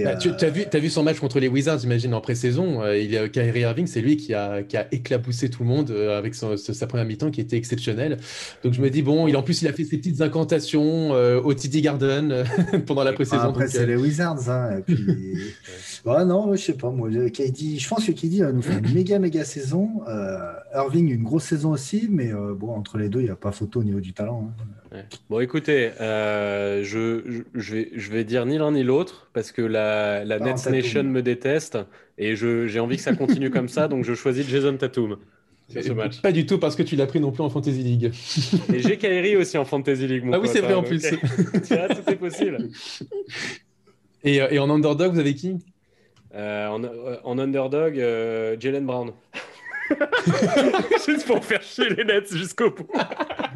Bah, tu as, vu, as vu son match contre les Wizards, j'imagine, en pré-saison. Euh, il a Kyrie Irving, c'est lui qui a, qui a éclaboussé tout le monde euh, avec sa première mi-temps qui était exceptionnelle. Donc je me dis, bon, il, en plus, il a fait ses petites incantations euh, au TD Garden pendant la pré-saison. après, c'est les Wizards. Hein, puis... non, je sais pas. Moi, je pense que KD va nous faire une méga, méga saison. Irving, une grosse saison aussi, mais bon, entre les deux, il n'y a pas photo au niveau du talent. Hein. Bon, écoutez, euh, je, je, vais, je vais dire ni l'un ni l'autre parce que la, la Nets Nation me déteste et j'ai envie que ça continue comme ça, donc je choisis Jason Tatum. Ce match. Pas du tout parce que tu l'as pris non plus en Fantasy League. Et j'ai Kairi aussi en Fantasy League. ah oui, c'est vrai en plus. Tiens, tout est possible. Et, euh, et, en underdog, vous avez qui? Euh, en, en, underdog, Jalen Brown. Juste pour faire chier les Nets jusqu'au bout.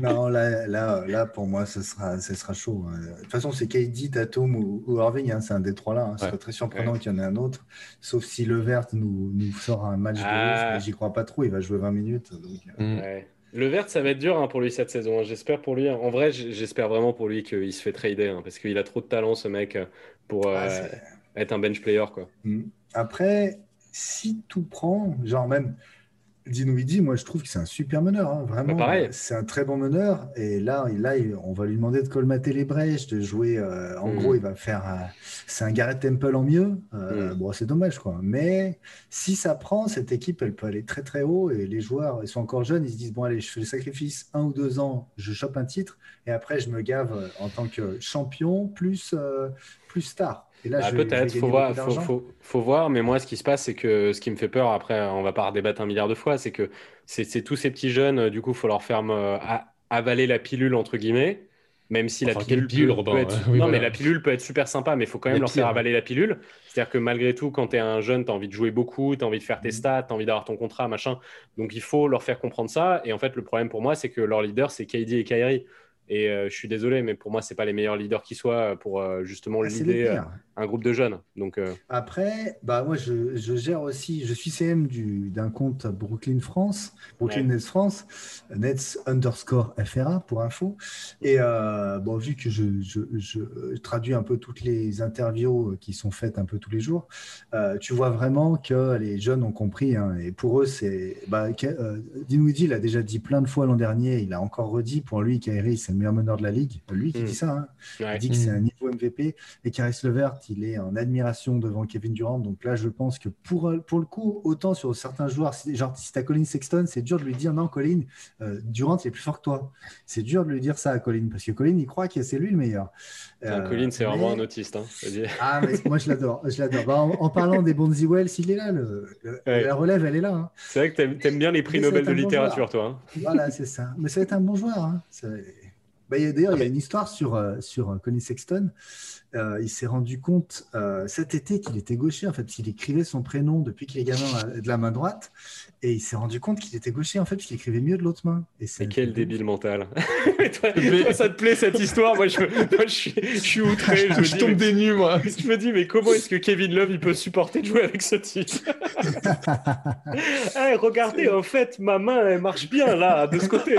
Non, là, là, là, pour moi, ce sera, ce sera chaud. Hein. De toute façon, c'est KD, Tatum ou, ou Irving. Hein, c'est un des trois là. Hein. Ce serait très surprenant qu'il y en ait un autre. Sauf si Levert nous, nous sort un match de ah. J'y crois pas trop. Il va jouer 20 minutes. Donc... Euh. Mm. Le vert, ça va être dur pour lui cette saison. J'espère pour lui. En vrai, j'espère vraiment pour lui qu'il se fait trader parce qu'il a trop de talent, ce mec, pour ah, euh, être un bench player. Quoi. Mm. Après, si tout prend, genre même Dinwiddie, moi je trouve que c'est un super meneur, hein, vraiment. Bah, c'est un très bon meneur. Et là, là, on va lui demander de colmater les brèches, de jouer. Euh, en mm. gros, il va faire. c'est un Garrett Temple en mieux. Euh, mm. Bon, c'est dommage, quoi. Mais si ça prend, cette équipe, elle peut aller très très haut. Et les joueurs, ils sont encore jeunes, ils se disent bon, allez, je fais le sacrifice un ou deux ans, je chope un titre. Et après, je me gave euh, en tant que champion plus, plus star. Bah, peut-être, faut voir, faut, voir, mais moi, ce qui se passe, c'est que ce qui me fait peur, après, on va pas redébattre un milliard de fois, c'est que c'est tous ces petits jeunes, euh, du coup, il faut leur faire euh, avaler la pilule, entre guillemets, même si la pilule, peut, être... non, mais la pilule peut être super sympa, mais il faut quand même leur faire avaler la pilule. C'est-à-dire que malgré tout, quand tu es un jeune, tu as envie de jouer beaucoup, tu as envie de faire tes mm. stats, tu as envie d'avoir ton contrat, machin. Donc, il faut leur faire comprendre ça. Et en fait, le problème pour moi, c'est que leur leader, c'est KD et Kyrie. Et euh, je suis désolé, mais pour moi, c'est pas les meilleurs leaders qui soient pour euh, justement ah, l'idée un groupe de jeunes. Donc, euh, Après, bah, moi, je, je, gère aussi, je suis CM d'un compte Brooklyn France, Brooklyn Nets France, Nets underscore FRA pour info. Et euh, bon, vu que je, je, je, traduis un peu toutes les interviews qui sont faites un peu tous les jours, euh, tu vois vraiment que les jeunes ont compris. Hein, et pour eux, c'est. Bah, Dinwiddie l'a déjà dit plein de fois l'an dernier, il a encore redit pour lui, Kyrie, c'est le meilleur meneur de la ligue. Lui qui hmm. dit ça, hein. il dit que c'est un niveau MVP. Et Caris Levert, il est en admiration devant Kevin Durant. Donc là, je pense que pour, pour le coup, autant sur certains joueurs, genre si tu as Colin Sexton, c'est dur de lui dire non, Colin, euh, Durant, il est plus fort que toi. C'est dur de lui dire ça à Colin parce que Colin, il croit que c'est lui le meilleur. Euh, Colin, c'est vraiment un autiste. Hein, ah, mais moi, je l'adore. Je l'adore. Bah, en, parlant des Bonzi Wells, il est là. Le, La relève, elle est là. Hein. C'est vrai que tu aimes, bien les prix Nobel de littérature, toi. Hein. Voilà, c'est ça. Mais ça va être un bon joueur. Bah, D'ailleurs, il y a une histoire sur, euh, sur Colin Sexton. Euh, il s'est rendu compte euh, cet été qu'il était gaucher, en fait, qu'il écrivait son prénom depuis qu'il est gamin de la main droite. Et il s'est rendu compte qu'il était gaucher, en fait, qu'il écrivait mieux de l'autre main. Et c'est quel débile mental. ça te plaît cette histoire Moi, je, suis, je suis outré. Je, je tombe des nues, moi. Je me dis, mais comment est-ce que Kevin Love il peut supporter de jouer avec ce type hey, Regardez, en fait, ma main, elle marche bien là, de ce côté.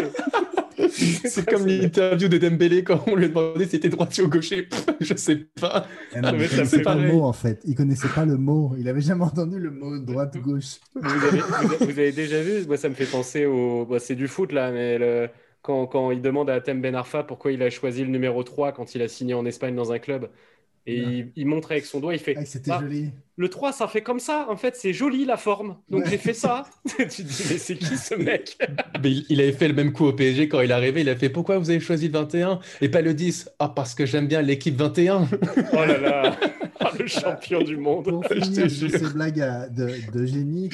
C'est comme l'interview de Dembélé quand on lui a demandé si c'était droitier ou gaucher. je sais pas. Eh non, il connaissait pas le mot en fait. Il connaissait pas le mot. Il avait jamais entendu le mot droite-gauche. Vous, avez, déjà vu? Moi, ça me fait penser au. c'est du foot là, mais le quand, quand, il demande à Tem Ben Arfa pourquoi il a choisi le numéro 3 quand il a signé en Espagne dans un club. Et il, montre avec son doigt, il fait. Ah, c'était bah, joli. Le 3, ça fait comme ça. En fait, c'est joli la forme. Donc j'ai fait ça. tu te dis, mais c'est qui ce mec? Mais il, avait fait le même coup au PSG quand il est arrivé. Il a fait Pourquoi vous avez choisi le 21 et pas le 10 Ah, parce que j'aime bien l'équipe 21. oh là là ah, Le champion du monde. Pour finir sur ces blagues de, génie,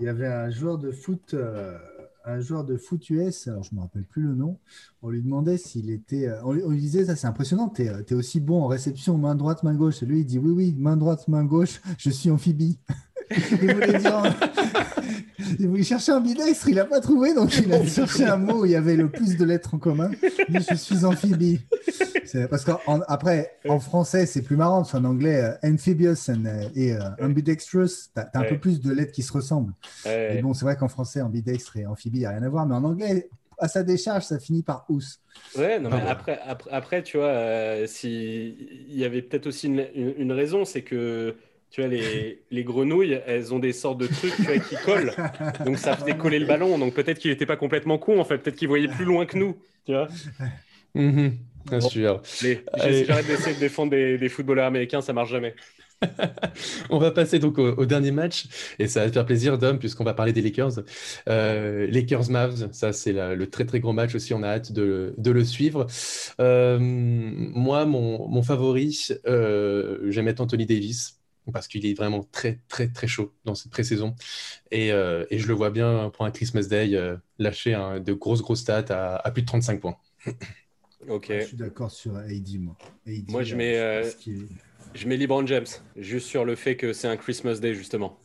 il y avait un joueur de foot. Euh, un joueur de foot US, alors je ne me rappelle plus le nom, on lui demandait s'il était. Euh, on lui disait, ça c'est impressionnant, tu es, aussi bon en réception, main droite, main gauche. Et lui, il dit, oui, oui, main droite, main gauche, je suis amphibie. Il voulait dire. Il cherchait un bidextre, il n'a pas trouvé, donc il a cherché un mot où il y avait le plus de lettres en commun. Dit, je suis amphibie. Parce qu'après, en, en, français, c'est plus marrant, en anglais, euh, amphibious euh, et euh, ambidextrous, tu as, un peu plus de lettres qui se ressemblent. Et bon, c'est vrai qu'en français, ambidextre et amphibie, il n'y a rien à voir, mais en anglais, à sa décharge, ça finit par ous. Ouais, non, mais après, après, après, tu vois, si... il y avait peut-être aussi une, une raison, c'est que tu vois, les, les, grenouilles, elles ont des sortes de trucs tu vois, qui collent. Donc ça faisait coller le ballon. Donc peut-être qu'il n'était pas complètement con, en fait. Peut-être qu'il voyait plus loin que nous. Tu vois mhm. Bien sûr. J'arrête d'essayer de défendre des, des, footballeurs américains, ça marche jamais. on va passer donc au, dernier match et ça va te faire plaisir, Dom, puisqu'on va parler des Lakers. Euh, Lakers Mavs, ça c'est le très très gros match aussi. On a hâte de, de le suivre. Euh, moi, mon, mon favori, euh, j'aime être Anthony Davis parce qu'il est vraiment très, très, très chaud dans cette pré-saison. Et, euh, et, je le vois bien pour un Christmas Day euh, lâcher de grosses, grosses stats à, plus de 35 points. ok. Je suis d'accord sur AD, moi. moi, je mets, euh, je mets LeBron James, juste sur le fait que c'est un Christmas Day, justement.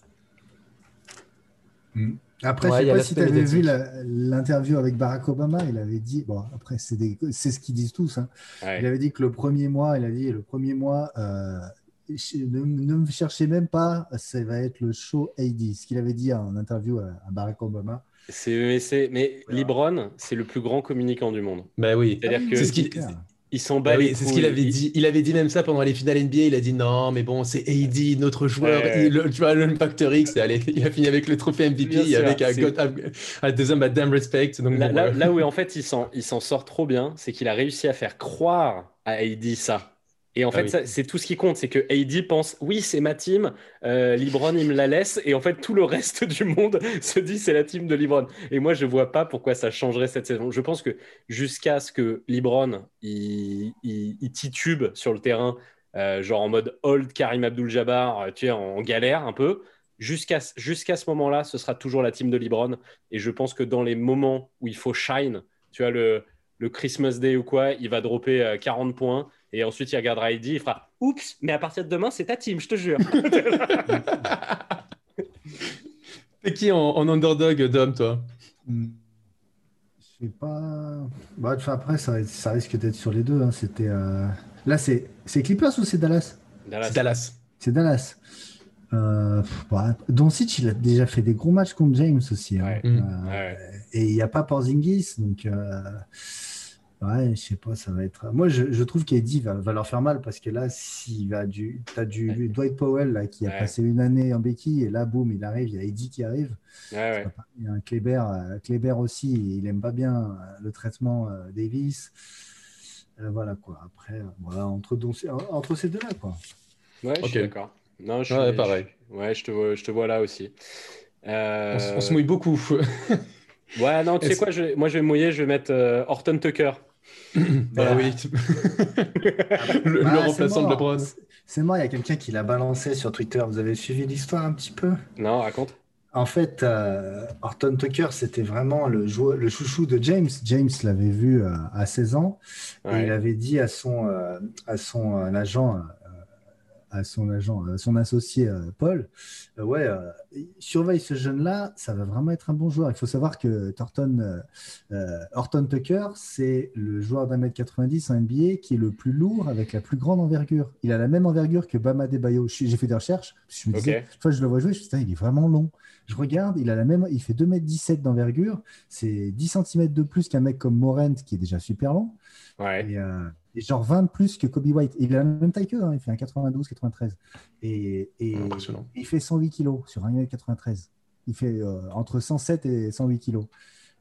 Hmm. Après, je ne sais pas si tu avais vu l'interview avec Barack Obama. Il avait dit, bon, après, c'est ce qu'ils disent tous. Hein. Il avait dit que le premier mois, il a dit, le premier mois, ne, me cherchez même pas, ça va être le show AD, ce qu'il avait dit en interview à, Barack Obama. C'est, mais, Libron, c'est le plus grand communicant du monde. Bah oui. C'est-à-dire que c'est ce qu'il, il s'en bat. Bah c'est ce qu'il avait dit. Il avait dit même ça pendant les finales NBA. Il a dit non, mais bon, c'est AD, notre joueur. tu vois, l'Impact X, allez, il a fini avec le trophée MVP, avec un, un, deuxième à damn respect. Donc, là, là, où en fait il s'en, il s'en sort trop bien, c'est qu'il a réussi à faire croire à AD ça. Et en ah fait, c'est tout ce qui compte, c'est que AD pense oui, c'est ma team, euh, Libron il me la laisse, et en fait tout le reste du monde se dit c'est la team de Libron. Et moi je vois pas pourquoi ça changerait cette saison. Je pense que jusqu'à ce que Libron il, il, titube sur le terrain, euh, genre en mode old Karim Abdul-Jabbar, euh, tu es en galère un peu. Jusqu'à jusqu'à ce moment-là, ce sera toujours la team de Libron. Et je pense que dans les moments où il faut shine, tu as le, le Christmas Day ou quoi, il va dropper 40 points et ensuite, il regardera Eddie, il fera Oups, mais à partir de demain, c'est ta team, je te jure. T'es qui en, underdog, Dom, toi? Hmm. Je sais pas. Bah, après, ça, ça risque d'être sur les deux. Hein. C'était, euh, Là, c'est... c'est Clippers ou c'est Dallas? Dallas. Dallas. C'est Dallas. Euh, bah, Doncic, il a déjà fait des gros matchs contre James aussi. Hein. Euh, et il n'y a pas Porzingis, donc. Ouais, je sais pas, ça va être. Moi, je, je trouve qu'Eddie va, va, leur faire mal parce que là, s'il va du. Tu as du Dwight Powell là, qui a passé une année en béquille et là, boum, il arrive, il y a Eddie qui arrive. Ouais, il y a un Kleber, euh, Kleber aussi, il aime pas bien euh, le traitement euh, Davis. voilà quoi. Après, voilà, entre, entre ces deux-là, quoi. Ouais, je suis d'accord. Non, je ouais, pareil. ouais, je te, vois, je te vois là aussi. On, on, se mouille beaucoup. ouais, non, tu sais quoi, je, moi je vais mouiller, je vais mettre Horton Tucker. bah oui. le, ah, remplaçant de LeBron. C'est moi, il y a quelqu'un qui l'a balancé sur Twitter. Vous avez suivi l'histoire un petit peu? Non, raconte. En fait, euh, Horton Tucker, c'était vraiment le, le chouchou de James. James l'avait vu euh, à 16 ans et il avait dit à son, euh, à son agent à son agent, à son associé euh, Paul, euh, ouais, euh, surveille ce jeune-là, ça va vraiment être un bon joueur. Il faut savoir que Thornton, Horton Tucker, c'est le joueur d'un mètre 90 en NBA qui est le plus lourd avec la plus grande envergure. Il a la même envergure que Bama Debayo. J'ai fait des recherches. Je me disais, fois je le vois jouer, je me dis, il est vraiment long. Je regarde, il a la même, il fait 2m17 d'envergure. C'est 10 cm de plus qu'un mec comme Morent qui est déjà super long. Ouais. Et, genre 20 de plus que Kobe White. Il a la même taille qu'eux, hein. il fait un 92, 93. Et, il fait 108 kilos sur 1m93. Il fait euh, entre 107 et 108 kilos.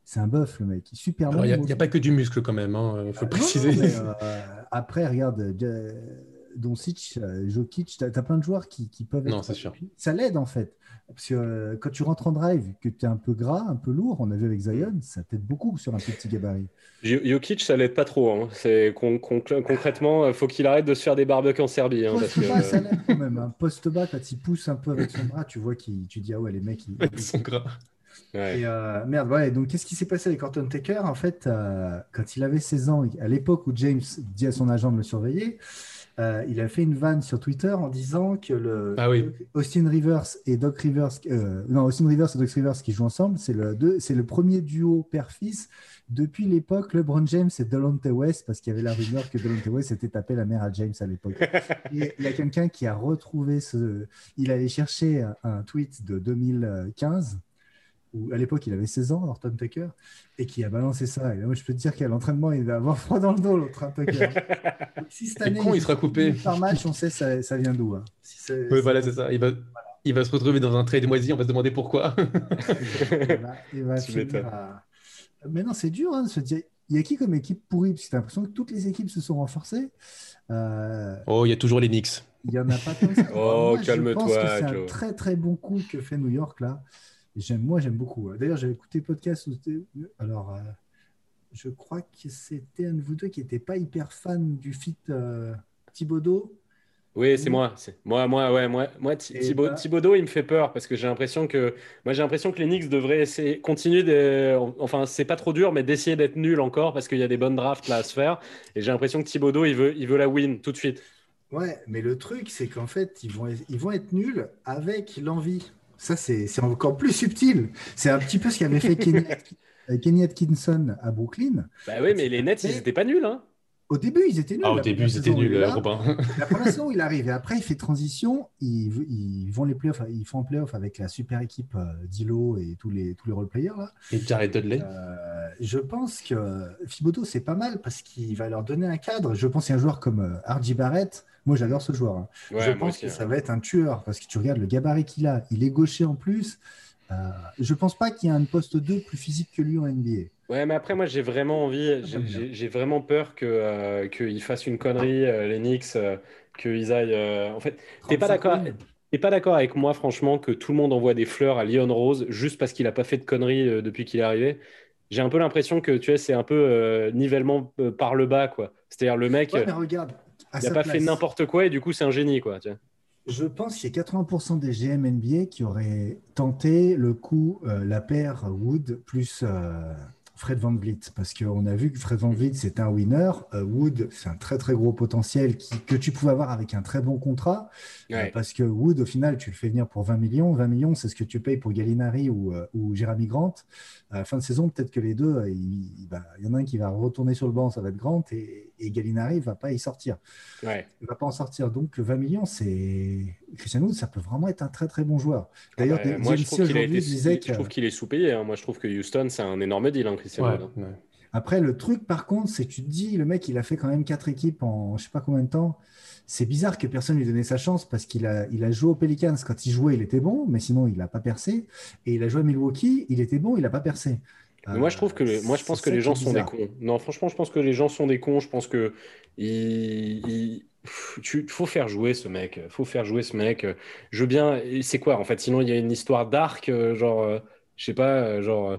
C'est un bœuf, le mec. Super long. Il n'y a, pas que du muscle quand même, il hein, faut le préciser. après, regarde, Doncic, Jokic, tu as, plein de joueurs qui, peuvent être. Non, c'est sûr. Ça l'aide en fait. Parce que euh, quand tu rentres en drive, que tu es un peu gras, un peu lourd, on a vu avec Zion, ça t'aide beaucoup sur un petit gabarit. Jokic, ça l'aide pas trop. Hein. C'est concrètement, il faut qu'il arrête de se faire des barbecues en Serbie. Hein, ça l'aide quand même. Un poste bas, quand il pousse un peu avec son bras, tu vois qu'il, tu dis ah ouais les mecs ils, sont gras. Et euh, merde, ouais. Donc qu'est-ce qui s'est passé avec Horton Taker En fait, euh, quand il avait 16 ans, à l'époque où James dit à son agent de le surveiller. Euh, il a fait une vanne sur Twitter en disant que le ah Austin Rivers et Doc Rivers, euh, non Austin Rivers et Doc Rivers qui jouent ensemble, c'est le c'est le premier duo père-fils. Depuis l'époque LeBron James et Delonte West parce qu'il y avait la rumeur que Delonte West s'était tapé la mère à James à l'époque. il y a quelqu'un qui a retrouvé ce, il allait chercher un tweet de 2015 à l'époque il avait 16 ans, Horton Tucker, et qui a balancé ça. Et moi, je peux te dire qu'à l'entraînement, il va avoir froid dans le dos, l'autre Tucker. si cette année, con, il, sera coupé. Par match, on sait ça, ça vient d'où. Hein. oui, voilà, c'est ça. Il va, il va se retrouver dans un trade moisi, on va se demander pourquoi. il va, Mais non, c'est dur hein, de se dire. Il y a qui comme équipe pourrie? Parce que tu as l'impression que toutes les équipes se sont renforcées. Euh, oh, il y a toujours les Knicks. Il n'y en a pas tant que ça. oh, calme-toi. C'est un très très bon coup que fait New York là moi, j'aime beaucoup. D'ailleurs, j'avais écouté le podcast. Alors, euh, je crois que c'était un de vous deux qui n'était pas hyper fan du fit euh, Thibaudot. Oui, c'est moi. Moi, moi, ouais, moi, moi Thibaudot, il me fait peur parce que j'ai l'impression que, moi, j'ai l'impression que les Knicks devraient essayer, continuer de, enfin, c'est pas trop dur, mais d'essayer d'être nul encore parce qu'il y a des bonnes drafts là à se faire. Et j'ai l'impression que Thibaudot, il veut, il veut la win tout de suite. Ouais, mais le truc, c'est qu'en fait, ils vont, ils vont être nuls avec l'envie. Ça, c'est encore plus subtil. C'est un petit peu ce qu'avait fait Kenny, Atkinson à Brooklyn. Bah oui, mais les Nets, ils n'étaient pas nuls. Hein. Au début, ils étaient nuls. Ah, au début, ils étaient nuls, Robin. La première saison, il arrive. Et après, il fait transition. Ils, ils vont les playoffs, ils font un playoff avec la super équipe euh, Dilo et tous les, tous les role-players. Là. Et Jared Dudley. Euh, je pense que Fiboto, c'est pas mal parce qu'il va leur donner un cadre. Je pense qu'un joueur comme euh, Barrett, moi, j'adore ce joueur. Hein. je pense que ça va être un tueur parce que tu regardes le gabarit qu'il a. Il est gaucher en plus. Euh, je pense pas qu'il y ait un poste 2 plus physique que lui en NBA. Ouais, mais après, moi, j'ai vraiment envie, j'ai vraiment peur euh, qu'ils qu fassent une connerie, euh, les Knicks, euh, qu'ils aillent. en fait, t'es pas d'accord T'es pas d'accord avec moi, franchement, que tout le monde envoie des fleurs à Lyon Rose juste parce qu'il a pas fait de conneries depuis qu'il est arrivé? J'ai un peu l'impression que tu sais, c'est un peu nivellement par le bas, quoi. C'est-à-dire le mec. Ouais, mais regarde, il n'a pas fait n'importe quoi et du coup, c'est un génie. Quoi, Je pense qu'il y a 80% des GM NBA qui auraient tenté le coup, euh, la paire Wood plus euh, Fred Van Vliet, parce qu'on a vu que Fred Van Vliet, c'est un winner. Euh, Wood, c'est un très, très gros potentiel que tu pouvais avoir avec un très bon contrat, parce que Wood, au final, tu le fais venir pour 20 millions. 20 millions, c'est ce que tu payes pour Gallinari ou, ou Jeremy Grant. À la fin de saison, peut-être que les deux, il, bah, y en a un qui va retourner sur le banc, ça va être Grant, et, et Gallinari ne va pas y sortir. Il ne va pas en sortir. Donc, 20 millions, c'est. Christian Wood, ça peut vraiment être un très, très bon joueur. D'ailleurs, moi, je trouve qu'il est sous-payé. Hein. Moi, je trouve que Houston, c'est un énorme deal. Hein, après, le truc, par contre, c'est que tu te dis, le mec, il a fait quand même quatre équipes en je sais pas combien de temps. C'est bizarre que personne lui donnait sa chance parce qu'il a, il a joué aux Pelicans. Quand il jouait, il était bon, mais sinon, il n'a pas percé. Et il a joué à Milwaukee, il était bon, il n'a pas percé. Moi, je trouve que, moi, je pense que les gens sont des cons. Non, franchement, je pense que les gens sont des cons. Je pense que il, faut faire jouer ce mec. Faut faire jouer ce mec. Je veux bien. C'est quoi en fait? Sinon, il y a une histoire d'arc, euh, genre, euh, je sais pas, euh, genre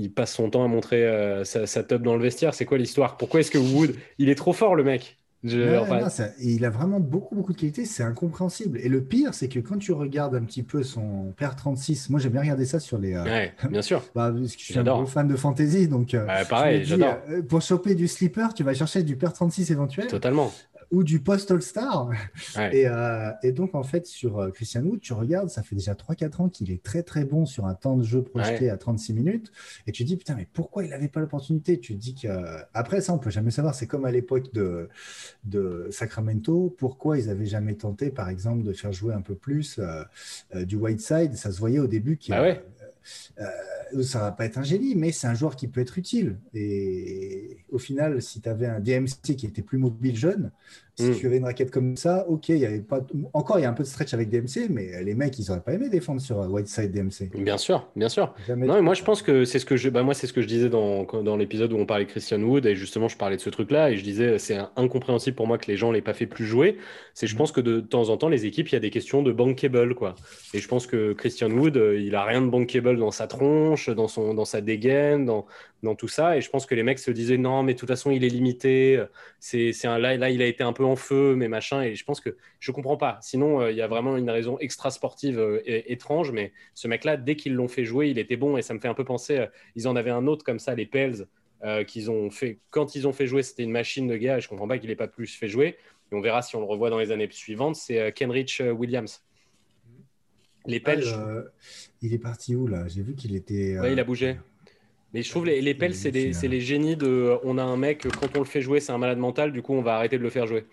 il passe son temps à montrer euh, sa, top dans le vestiaire. C'est quoi l'histoire? Pourquoi est-ce que Wood, il est trop fort le mec? Il a vraiment beaucoup, beaucoup de qualités, c'est incompréhensible. Et le pire, c'est que quand tu regardes un petit peu son père 36, moi j'aime bien regarder ça sur les. Euh, ouais, bien sûr. bah, parce que je suis un gros fan de fantasy, donc. Euh, pareil, j'adore. pour choper du slipper, tu vas chercher du père 36 éventuel. Totalement ou du post-All-Star. Euh, et, donc, en fait, sur euh, Christian Wood, tu regardes, ça fait déjà 3-4 ans qu'il est très, très bon sur un temps de jeu projeté à 36 minutes. Et tu te dis, putain, mais pourquoi il n'avait pas l'opportunité? Tu te dis que. Après, ça, on peut jamais savoir. C'est comme à l'époque de, de Sacramento. Pourquoi ils n'avaient jamais tenté, par exemple, de faire jouer un peu plus euh, du Whiteside? Ça se voyait au début qu'il bah euh, ça va pas être un génie, mais c'est un joueur qui peut être utile. Et au final, si tu avais un DMC qui était plus mobile jeune, Si Mm. tu avais une raquette comme ça, ok, il y avait pas encore il y a un peu de stretch avec DMC, mais les mecs ils auraient pas aimé défendre sur euh, Whiteside DMC. Bien sûr, bien sûr. Jamais Non, mais moi je pense que c'est ce que je, bah, moi c'est ce que je disais dans, dans l'épisode où on parlait de Christian Wood et justement je parlais de ce truc-là et je disais c'est incompréhensible pour moi que les gens l'aient pas fait plus jouer. C'est je Mhm. pense que de, temps en temps les équipes il y a des questions de bankable quoi. Et je pense que Christian Wood euh, il a rien de bankable dans sa tronche, dans son dans sa dégaine, dans dans tout ça et je pense que les mecs se disaient non mais de toute façon il est limité. C'est c'est un là là il a été un peu en feu mais machin et je pense que je comprends pas. Sinon euh, il y a vraiment une raison extra sportive euh, étrange mais ce mec-là, dès qu'ils l'ont fait jouer, il était bon et ça me fait un peu penser. euh, ils en avaient un autre comme ça, les Pels, euh, qu'ils ont fait. Quand ils ont fait jouer, c'était une machine de gars. Et je comprends pas qu'il ait pas plus fait jouer. Et on verra si on le revoit dans les années suivantes. C'est euh, Kenrich euh, Williams. Les Pels, Ah, euh, il est parti où là? J'ai vu qu'il était. ouais, euh, il a bougé. Mais je trouve les, les Pels, Il est c'est les génies de. On a un mec, quand on le fait jouer, c'est un malade mental. Du coup, on va arrêter de le faire jouer.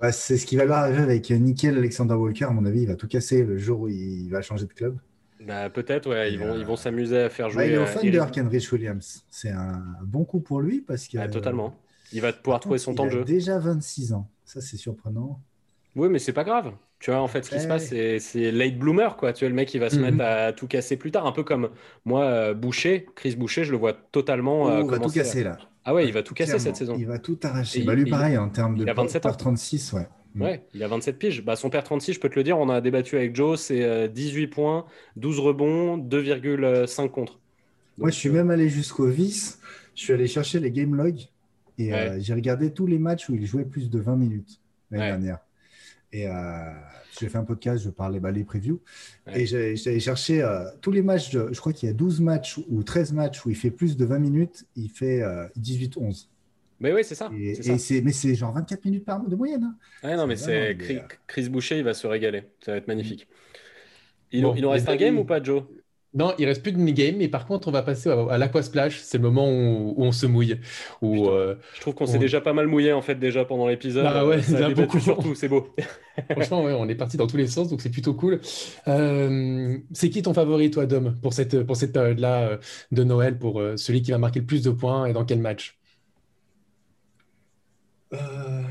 bah, c'est ce qui va lui arriver avec Nickel Alexander Walker. À mon avis, il va tout casser le jour où il va changer de club. Bah, Peut-être, ouais. Ils vont, euh, ils vont s'amuser à faire Bah, jouer. il est au euh, Thunder, Eric- Kenrich Williams. C'est un bon coup pour lui parce que. Ouais, totalement. Il va pouvoir trouver son il temps de a jeu. déjà 26 ans. Ça, c'est surprenant. Oui, mais c'est pas grave. Tu vois, en fait, ce qui se passe, c'est c'est late bloomer, quoi. Tu vois, le mec, il va se Mhm. mettre à tout casser plus tard. Un peu comme moi, euh, Boucher, Chris Boucher, je le vois totalement. euh, Oh, il va tout à- casser là. Ah ouais, il va tout casser Clairement. cette saison. Il va tout arracher. Bah, il- lui, il- pareil, en termes de il a 27 ans. par 36, ouais. Mm. Ouais, il a 27 piges. Bah, son père 36, je peux te le dire, on a débattu avec Joe, c'est euh, 18 points, 12 rebonds, 2,5 contre. Moi, je suis euh, même allé jusqu'au vice. Je suis allé chercher les game logs et Ouais. euh, j'ai regardé tous les matchs où il jouait plus de 20 minutes l'année Ouais. dernière. Et euh, j'ai fait un podcast, je parlais bah, les previews. Ouais. Et allé chercher euh, tous les matchs. je crois qu'il y a 12 matchs ou 13 matchs où il fait plus de 20 minutes. Il fait euh, 18-11. Mais oui, c'est ça. Et, mais c'est genre 24 minutes par de moyenne. hein. Non, mais c'est Chris, euh, Chris Boucher, il va se régaler. Ça va être magnifique. Il, Bon, il nous reste un game ou pas, Joe? Non, il reste plus de minigame, mais par contre, on va passer à, à l'aquasplash. C'est le moment où, où on se mouille. Où, Putain. euh, Je trouve qu'on s'est déjà pas mal mouillé en fait déjà pendant l'épisode. Bah ouais, ça a beaucoup. sur tout, c'est beau. franchement, ouais, on est parti dans tous les sens, donc c'est plutôt cool. Euh, c'est qui ton favori, toi, Dom, pour cette, pour cette période-là euh, de Noël, pour euh, celui qui va marquer le plus de points et dans quel match? Euh,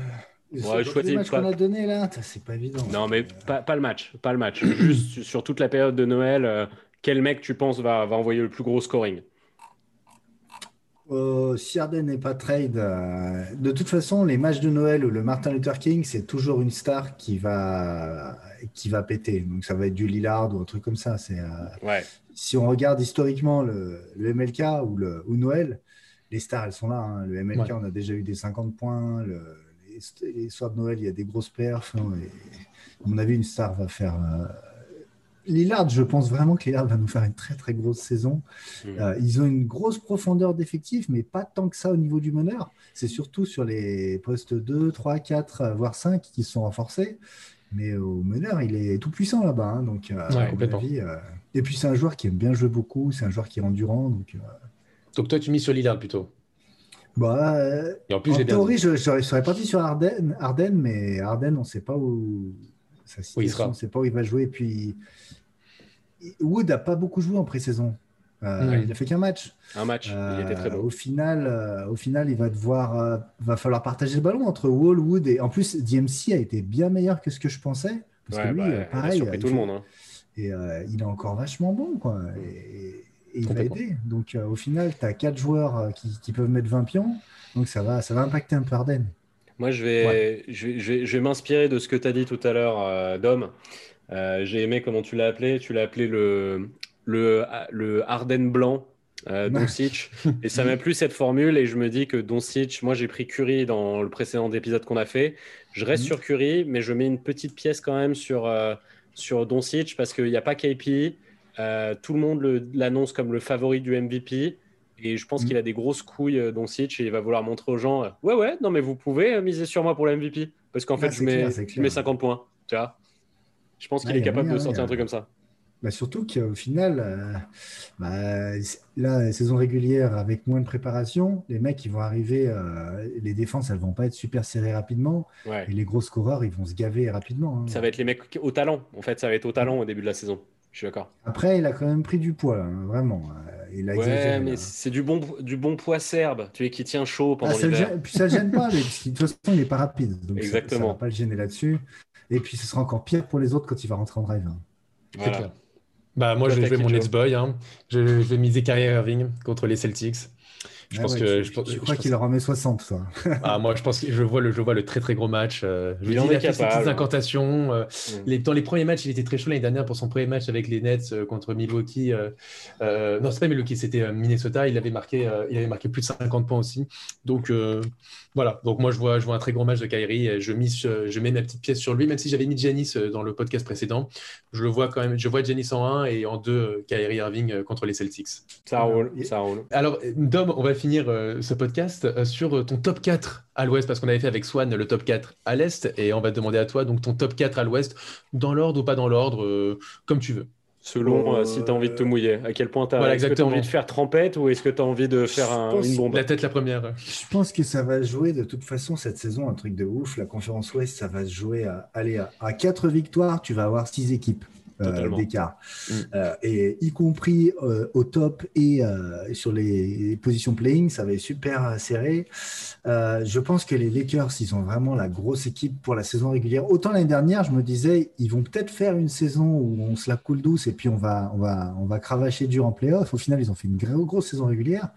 Ouais, choisis pas. qu'on a donné là, c'est pas évident. Non, mais Euh, pas, pas le match, pas le match. Juste sur- sur toute la période de Noël, euh, quel mec tu penses va, va envoyer le plus gros scoring? Euh, si Harden n'est pas trade, euh, de toute façon, les matchs de Noël ou le Martin Luther King, c'est toujours une star qui va, qui va péter. Donc ça va être du Lillard ou un truc comme ça. C'est, euh, Ouais, si on regarde historiquement le, le MLK ou, le, ou Noël, les stars, elles sont là. hein. Le MLK, Ouais. on a déjà eu des 50 points. Le, les, les soirs de Noël, il y a des grosses perfs. hein, et, à mon avis, une star va faire. Lillard, je pense vraiment que Lillard va nous faire une très très grosse saison. Mm. Euh, ils ont une grosse profondeur d'effectifs, mais pas tant que ça au niveau du meneur. C'est surtout sur les postes 2, 3, 4, euh, voire 5 qui sont renforcés. Mais au meneur, il est tout puissant là-bas. hein, donc, euh, à mon complètement. avis, euh, Et puis, c'est un joueur qui aime bien jouer beaucoup. C'est un joueur qui est endurant. Donc, Donc toi, tu mises sur Lillard plutôt? bah, Et en plus, en bien théorie, je, je serais parti sur Arden, Arden mais Arden, on ne sait pas où. Sa situation, sera. on ne sait pas où il va jouer. Et puis, Wood n'a pas beaucoup joué en pré-saison. Euh. Il a fait qu'un match. un match, il était très Euh, beau. Au final, euh, au final, il va devoir, va falloir partager le ballon entre Wall, Wood et en plus, DMC a été bien meilleur que ce que je pensais. Parce Ouais, que lui, bah, euh, il a pareil, tout le monde. hein. Et il est encore vachement bon, quoi. Et, et il va aider. Donc, au final, tu as quatre joueurs qui, qui peuvent mettre 20 pions. Donc, ça va, ça va impacter un peu Arden. Moi, je vais, je vais, je vais- je vais m'inspirer de ce que tu as dit tout à l'heure, euh, Dom. Euh, j'ai aimé comment tu l'as appelé. Tu l'as appelé le, le, le blanc, euh, Doncic. Et ça m'a plu cette formule. Et je me dis que Doncic, moi, j'ai pris Curry dans le précédent épisode qu'on a fait. Je reste Mhm. sur Curry, mais je mets une petite pièce quand même sur, euh, sur Doncic parce qu'il n'y a pas KP. Euh, tout le monde l'annonce comme le favori du MVP. Et je pense Mhm. qu'il a des grosses couilles, euh, Doncic, et il va vouloir montrer aux gens euh, Ouais, ouais, non, mais vous pouvez euh, miser sur moi pour le MVP. Parce qu'en fait, Ah, je, mets, clair, je mets clair. 50 points. Tu vois Je pense qu'il est capable de sortir un truc comme ça. Bah, surtout qu'au final, euh, bah, là, la saison régulière, avec moins de préparation, les mecs, ils vont arriver, euh, les défenses, elles vont pas être super serrées rapidement. Ouais. Et les gros scoreurs, ils vont se gaver rapidement. hein. Ça va être les mecs au talent. En fait, ça va être au talent au début de la saison. Je suis d'accord. Après, il a quand même pris du poids, hein, vraiment. Il a Ouais, mais là. c'est du bon, du bon poids serbe, tu sais, qui tient chaud Ah, pendant ça le l'hiver. gêne- puis ça le gêne pas, mais parce que de toute façon, il n'est pas rapide. Donc ça- ça Exactement. va pas le gêner là-dessus. Et puis, ce sera encore pire pour les autres quand il va rentrer en drive. hein. C'est Voilà. clair. Bah, moi, jouer qui, mon Joe Nets boy. hein. Je, je vais miser Kyrie Irving contre les Celtics. Je Ah pense ouais, que. tu, je pense- tu je crois pense- qu'il en met 60, toi. Ah, moi, je pense que je vois le, je vois le très très gros match. euh, je Il dis, en il a fait ses petites hein. incantations. euh, Mm. les- dans les premiers matchs, il était très chaud l'année dernière pour son premier match avec les Nets euh, contre Milwaukee. non, c'est pas Milwaukee, c'était Minnesota. Il avait marqué, euh, il avait marqué plus de 50 points aussi. Donc euh, voilà. Donc moi, je vois, je vois un très gros match de Kyrie. et Je mise, euh, je mets ma petite pièce sur lui, même si j'avais mis Giannis euh, dans le podcast précédent. Je le vois quand même. Je vois Giannis en 1 et en 2 euh, Kyrie Irving contre les Celtics. Ça roule, ça roule. Alors, Dom, on va finir ce podcast sur ton top 4 à l'ouest, parce qu'on avait fait avec Swan le top 4 à l'est, et on va te demander à toi donc ton top 4 à l'ouest, dans l'ordre ou pas dans l'ordre, comme tu veux. Selon Euh, euh, si tu as envie de te mouiller. À quel point tu as, Voilà, est-ce que t'as exactement. envie de faire trempette ou est-ce que tu as envie de faire un- une bombe? La tête la première. Je pense que ça va se jouer de toute façon cette saison, un truc de ouf. La conférence Ouest, ça va se jouer à, aller à, à 4 victoires, tu vas avoir 6 équipes euh. D'écart. Mm. Euh, et y compris euh, au top et euh, sur les positions playing, ça va être super serré. Je pense que les Lakers, ils ont vraiment la grosse équipe pour la saison régulière. Autant l'année dernière, je me disais, ils vont peut-être faire une saison où on se la coule douce et puis on va, on va, on va cravacher dur en playoff. Au final, ils ont fait une gro- grosse saison régulière.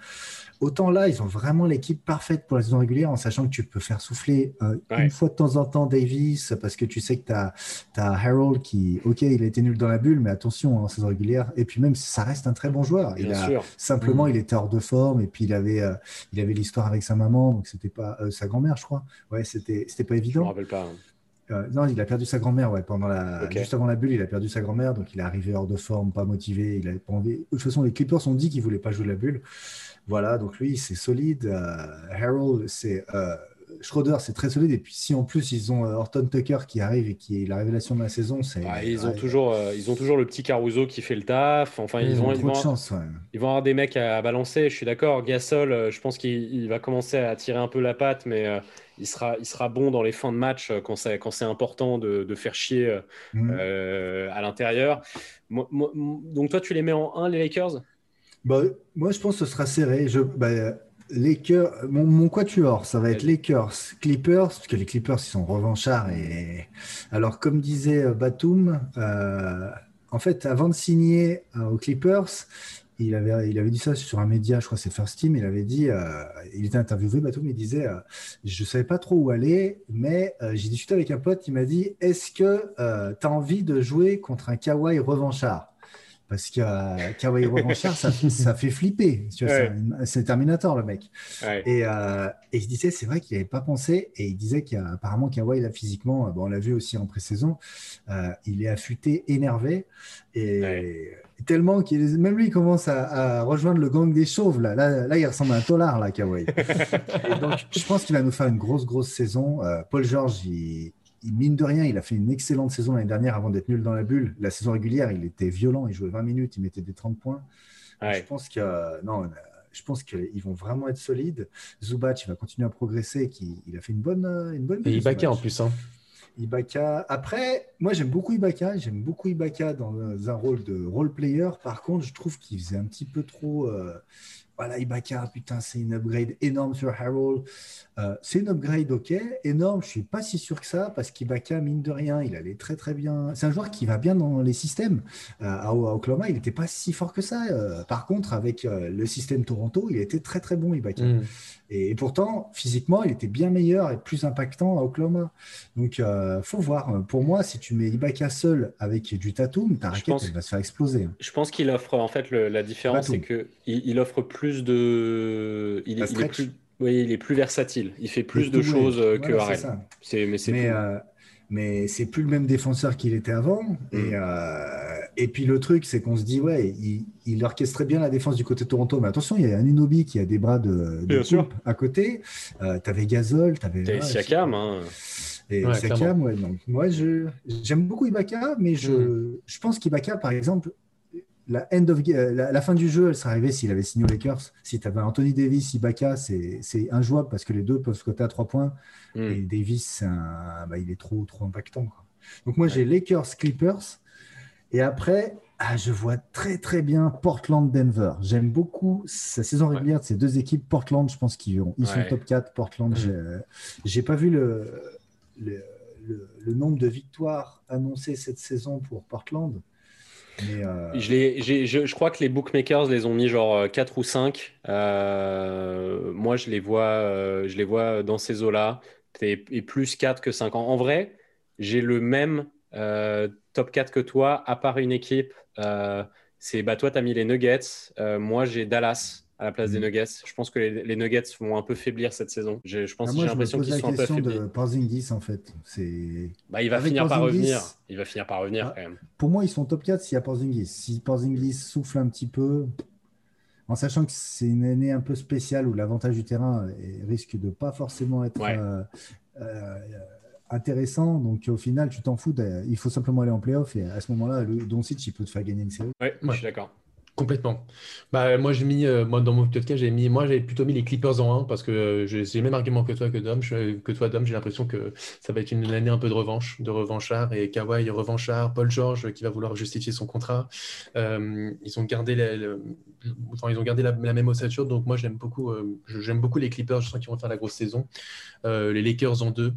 Autant là, ils ont vraiment l'équipe parfaite pour la saison régulière en sachant que tu peux faire souffler euh, Ouais. une fois de temps en temps Davis parce que tu sais que tu as, Harold qui, ok, il a été nul dans la bulle, mais attention hein, en saison régulière. Et puis même, ça reste un très bon joueur. Il Bien a, sûr. Simplement, Mm. il était hors de forme et puis il avait, euh, il avait l'histoire avec sa maman, donc c'était pas euh, sa grand-mère, je crois. Ouais, c'était, pas Je me évident. rappelle pas. hein. Euh, non, il a perdu sa grand-mère, ouais, pendant la, juste avant la bulle, il a perdu sa grand-mère, donc il est arrivé hors de forme, pas motivé, il avait pas envie. De toute façon, les Clippers ont dit qu'ils voulaient pas jouer la bulle. Voilà, donc lui, c'est solide. Euh, Harold, c'est euh, Schroeder, c'est très solide. Et puis si en plus ils ont euh, Horton Tucker qui arrive et qui est la révélation de la saison, c'est Ah, ils, ont ouais, toujours, euh, ils ont toujours le petit Caruso qui fait le taf. Enfin, ils, ont, ils, vont, de chance. ouais. ils vont avoir des mecs à, à balancer. Je suis d'accord. Gasol, euh, je pense qu'il il va commencer à tirer un peu la patte, mais euh, il, sera, il sera bon dans les fins de match quand c'est important de, de faire chier Mm. euh, à l'intérieur. Donc, toi, tu les mets en 1, les Lakers? Bah, moi, je pense que ce sera serré. Je, bah, Lakers, mon, mon quatuor, ça va être Lakers, Clippers, parce que les Clippers, ils sont revanchards. Et... Alors, comme disait euh, Batum, euh, en fait, avant de signer euh, aux Clippers, il avait, il avait dit ça sur un média, je crois que c'est First Team, il avait dit, euh, il était interviewé, Batum, il disait, euh, je ne savais pas trop où aller, mais euh, j'ai discuté avec un pote, il m'a dit, est-ce que tu as envie de jouer contre un Kawhi revanchard? Parce que euh, revanchard, ça, ça fait flipper. Ouais. c'est Terminator, le mec. Ouais. Et, euh, et il disait, c'est vrai qu'il n'avait pas pensé. Et il disait qu'apparemment, Kawhi, là, physiquement, euh, bon, on l'a vu aussi en pré-saison, euh, il est affûté, énervé. Et Ouais. tellement qu'il même lui, il commence à, à rejoindre le gang des chauves. Là, là, là il ressemble à un tolard, là, Kawhi. et donc, je pense qu'il va nous faire une grosse, grosse saison. Euh, Paul George, il- mine de rien, il a fait une excellente saison l'année dernière avant d'être nul dans la bulle. La saison régulière, il était violent. Il jouait 20 minutes, il mettait des 30 points. Je Ouais. pense que non, je pense qu'ils vont vraiment être solides. Zubac, il va continuer à progresser. Qui, il a fait une bonne, une bonne. Et Ibaka en plus. Hein. Ibaka. Après, moi j'aime beaucoup Ibaka. J'aime beaucoup Ibaka dans un rôle de role player. Par contre, je trouve qu'il faisait un petit peu trop. euh, voilà, Ibaka, putain, c'est une upgrade énorme sur Harold. Euh, c'est une upgrade, ok, énorme. Je suis pas si sûr que ça parce qu'Ibaka, mine de rien, il allait très très bien. C'est un joueur qui va bien dans les systèmes. Euh, à Oklahoma, il n'était pas si fort que ça. Euh, par contre, avec euh, le système Toronto, il était très très bon, Ibaka. Mm. Et, pourtant, physiquement, il était bien meilleur et plus impactant à Oklahoma. Donc, euh, faut voir. Pour moi, si tu mets Ibaka seul avec du Tatum, ta raquette, pense- elle va se faire exploser. Je pense qu'il offre, en fait, le- la différence, c'est que il, offre plus de. Il, est- il est stretch. plus, oui, il est plus versatile. Il fait plus de choses ouais. euh, que Harrell. C'est, mais c'est Mais, euh, mais c'est plus le même défenseur qu'il était avant. Mm. Et, euh, et puis le truc, c'est qu'on se dit, ouais, il, il orchestrait bien la défense du côté de Toronto. Mais attention, il y a un Unobi qui a des bras de, de coupe à côté. Euh, tu avais Gazol, tu avais. T'as Siakam, hein. Et Ouais, Siakam, clairement. ouais, donc moi je j'aime beaucoup Ibaka, mais je, Mm. je pense qu'Ibaka, par exemple, la, end of, ga- la, la fin du jeu, elle serait arrivée s'il avait signé aux Lakers. Si tu avais Anthony Davis, Ibaka, c'est injouable parce que les deux peuvent se coter à trois points. Hmm. Et Davis, un- bah, il est trop, trop impactant. quoi. Donc moi, Ouais. j'ai Lakers, Clippers. Et après, ah, je vois très très bien Portland-Denver. J'aime beaucoup sa saison régulière de ces deux équipes. Portland, je pense qu'ils ils sont top 4. Portland, mm. j'ai pas vu le, le, le, nombre de victoires annoncées cette saison pour Portland. Mais euh, je, je, crois que les bookmakers les ont mis genre 4 ou 5. Euh, moi, je les, vois, euh, je les vois dans ces eaux-là. Et, plus 4 que 5 ans. En vrai, j'ai le même top 4 que toi, à part une équipe. c'est bah, toi, tu as mis les Nuggets. moi, j'ai Dallas à la place des mm. Nuggets. Je pense que les, Nuggets vont un peu faiblir cette saison. Je, je pense ah, j'ai l'impression qu'ils sont un peu de Porzingis en fait. C'est. Bah, il va finir par revenir. Il va finir par revenir ah, quand même. Pour moi, ils sont top 4 s'il y a Porzingis. Si Porzingis souffle un petit peu, en sachant que c'est une année un peu spéciale où l'avantage du terrain risque de pas forcément être euh, euh, intéressant. Donc au final, tu t'en fous. Il faut simplement aller en playoff et à ce moment-là, le Doncic il peut te faire gagner une série. Ouais, moi je suis d'accord. Complètement. Bah, moi, j'ai mis, euh, moi, dans mon podcast, j'ai mis, moi, j'ai plutôt mis les Clippers en 1 parce que euh, j'ai le même argument que toi, que Dom, que toi, Dom. J'ai l'impression que ça va être une année un peu de revanche, de revanchard et Kawhi revanchard, Paul George qui va vouloir justifier son contrat. Euh, ils ont gardé, ils ont gardé la, même ossature, donc moi, j'aime beaucoup, j'aime beaucoup les Clippers. Je sens qu'ils vont faire la grosse saison. les Lakers en 2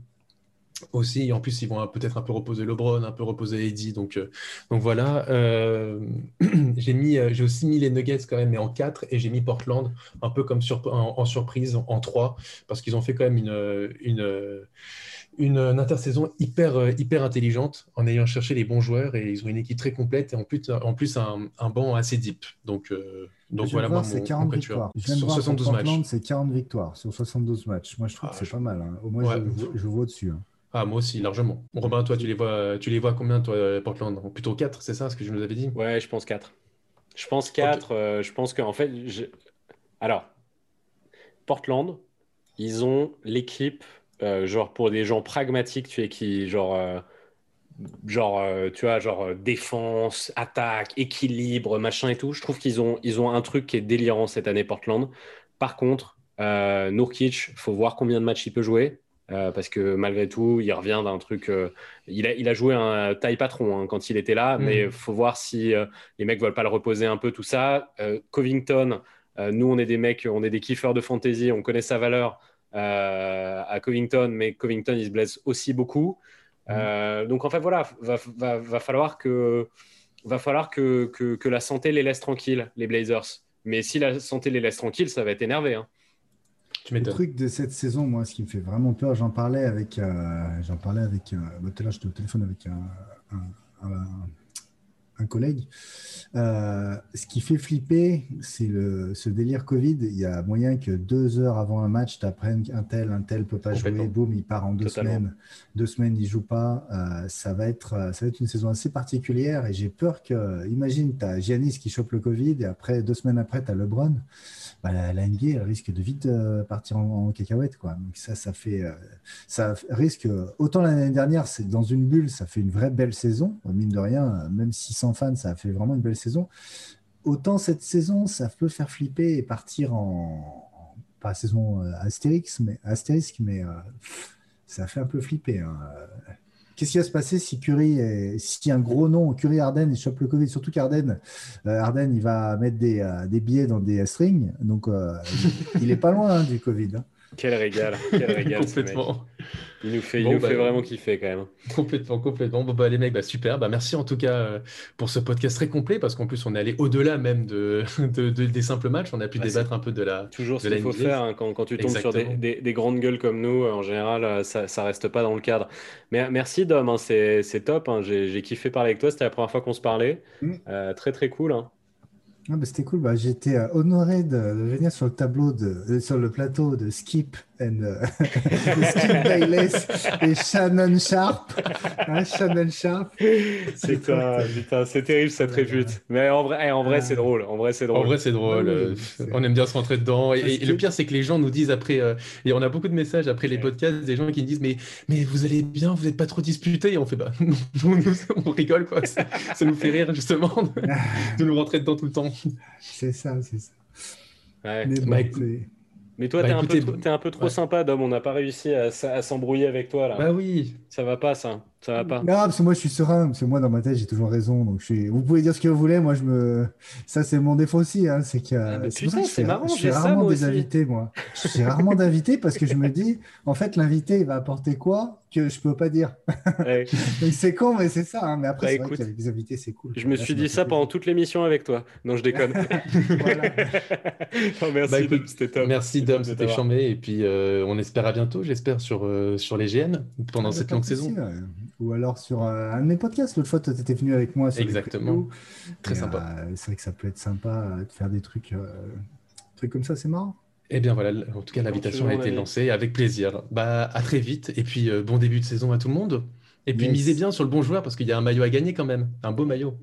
aussi. en plus, ils vont peut-être un peu reposer LeBron, un peu reposer Eddie. Donc, euh, donc voilà. Euh, j'ai mis, euh, j'ai aussi mis les Nuggets quand même, mais en 4 et j'ai mis Portland un peu comme en, surprise en 3 parce qu'ils ont fait quand même une, une, une, intersaison hyper, hyper intelligente en ayant cherché les bons joueurs et ils ont une équipe très complète et en plus, en plus un, un banc assez deep. Donc, donc voilà, moi, c'est 40 victoires. Je sur 72 matchs. C'est 40 victoires sur 72 matchs. Moi, je trouve ah, que c'est pas mal. Hein. Au moins, je, je, vois dessus. Hein. Ah, moi aussi, largement. Robin, toi, tu les vois, tu les vois combien, toi, Portland? Plutôt 4, c'est ça ce que je nous avais dit? Ouais, je pense 4. Je pense 4. Euh, je pense qu'en fait, alors, Portland, ils ont l'équipe, euh, genre pour des gens pragmatiques, tu es qui, genre, euh, genre tu vois, genre défense, attaque, équilibre, machin et tout. Je trouve qu'ils ont, ils ont un truc qui est délirant cette année, Portland. Par contre, euh, Nurkic, faut voir combien de matchs il peut jouer. Euh, parce que malgré tout, il revient d'un truc. Euh, il, a, il, a, joué un taille patron hein, quand il était là, mais il mm. faut voir si euh, les mecs veulent pas le reposer un peu, tout ça. Covington, nous, on est des mecs, on est des kiffeurs de fantasy, on connaît sa valeur à Covington, mais Covington, il se blesse aussi beaucoup. Mm. donc en fait, voilà, va, va, va falloir, que, va falloir que, que, que, la santé les laisse tranquilles, les Blazers. Mais si la santé les laisse tranquilles, ça va être énervé. Hein le truc de cette saison, moi, ce qui me fait vraiment peur, j'en parlais avec, euh, j'en parlais avec, euh, bah, tout à l'heure, j'étais au téléphone avec un, un, collègue. Euh, ce qui fait flipper, c'est le, ce délire Covid. Il y a moyen que deux heures avant un match, tu apprennes un tel, un tel peut pas jouer, boum, il part en deux semaines. Deux semaines, il joue pas. ça, va être, ça va être une saison assez particulière et j'ai peur que, imagine, tu as Giannis qui chope le Covid et après, deux semaines après, tu as LeBron bah, la, NBA risque de vite euh, partir en, cacahuète. Quoi. Donc ça, ça fait, euh, ça risque. Autant l'année dernière, c'est dans une bulle, ça fait une vraie belle saison. Mine de rien, même si sans fans, ça a fait vraiment une belle saison. Autant cette saison, ça peut faire flipper et partir en, pas saison euh, astérix, mais astérisque, mais ça fait un peu flipper. Hein. Qu'est-ce qui va se passer si Curry, est, si un gros nom, Curry Arden, il chope le Covid, surtout qu'Arden, euh, il va mettre des, euh, des, billets dans des strings, donc euh, il, est pas loin hein, du Covid. Hein. Quel régal, quel régal. complètement. Il nous fait, il nous fait bah, vraiment kiffer quand même. Complètement, complètement. Bon, bah, les mecs, bah, super. Bah, merci en tout cas euh, pour ce podcast très complet parce qu'en plus, on est allé au-delà même de, de, des simples matchs. On a pu débattre un peu de la. Toujours ce qu'il faut faire hein, quand, quand, tu tombes sur des, des, grandes gueules comme nous. En général, euh, ça, ça reste pas dans le cadre. Mais merci, Dom. Hein, c'est top. Hein. J'ai kiffé parler avec toi. C'était la première fois qu'on se parlait. Mm. Euh, très, très cool. Ah, bah, C'était cool. Bah, J'étais honoré de, venir sur le tableau, de, sur le plateau de Skip and, uh, Skip Bayless et Shannon Sharp. Hein, Shannon Sharp. C'est putain, c'est terrible cette répute. Mais en vrai, en vrai c'est drôle. En vrai, c'est drôle. En vrai, c'est drôle. Euh, on aime bien se rentrer dedans. Et, le pire, c'est que les gens nous disent après, euh, et on a beaucoup de messages après les podcasts, des gens qui nous disent Mais, mais vous allez bien, vous n'êtes pas trop disputés. Et on fait Bah, on rigole, quoi. Ça, nous fait rire, justement, de, nous rentrer dedans tout le temps. C'est ça, c'est ça. Ouais. Mais bah, mais toi, bah, t'es un, un, peu trop sympa, Dom. On n'a pas réussi à, s'embrouiller avec toi là. Bah oui. Ça va pas, ça. Ça va pas. Non, parce que moi je suis serein, parce que moi dans ma tête j'ai toujours raison. Donc je suis... Vous pouvez dire ce que vous voulez, moi je me. Ça c'est mon défaut aussi, hein, c'est que. Ah, putain, c'est marrant, je fais rarement des invités, moi. Je fais rarement d'invités parce que je me dis, en fait, l'invité il va apporter quoi que je peux pas dire. c'est con, mais c'est ça. Hein. Mais après, bah, c'est vrai les invités, c'est cool. Je me suis dit ça pendant toute l'émission avec toi. Non, je déconne. merci, bah, Dom, top. Merci, Dom, c'était chambé. Et puis, euh, on espère à bientôt, j'espère, sur, euh, sur les GN pendant ah, cette longue saison. Ou alors sur euh, un de mes podcasts. L'autre fois, tu étais venu avec moi. Exactement. Très sympa. c'est vrai que ça peut être sympa de faire des trucs, trucs comme ça, c'est marrant. Eh bien voilà, en tout cas l'invitation a été lancée avec plaisir. Bah à très vite et puis bon début de saison à tout le monde. Et puis misez bien sur le bon joueur parce qu'il y a un maillot à gagner quand même, un beau maillot.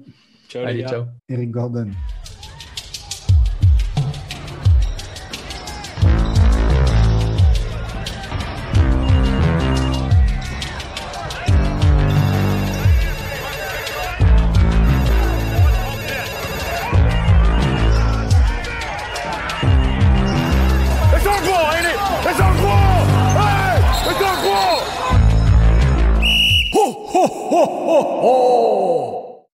Ciao Allez, ciao. Eric Gordon.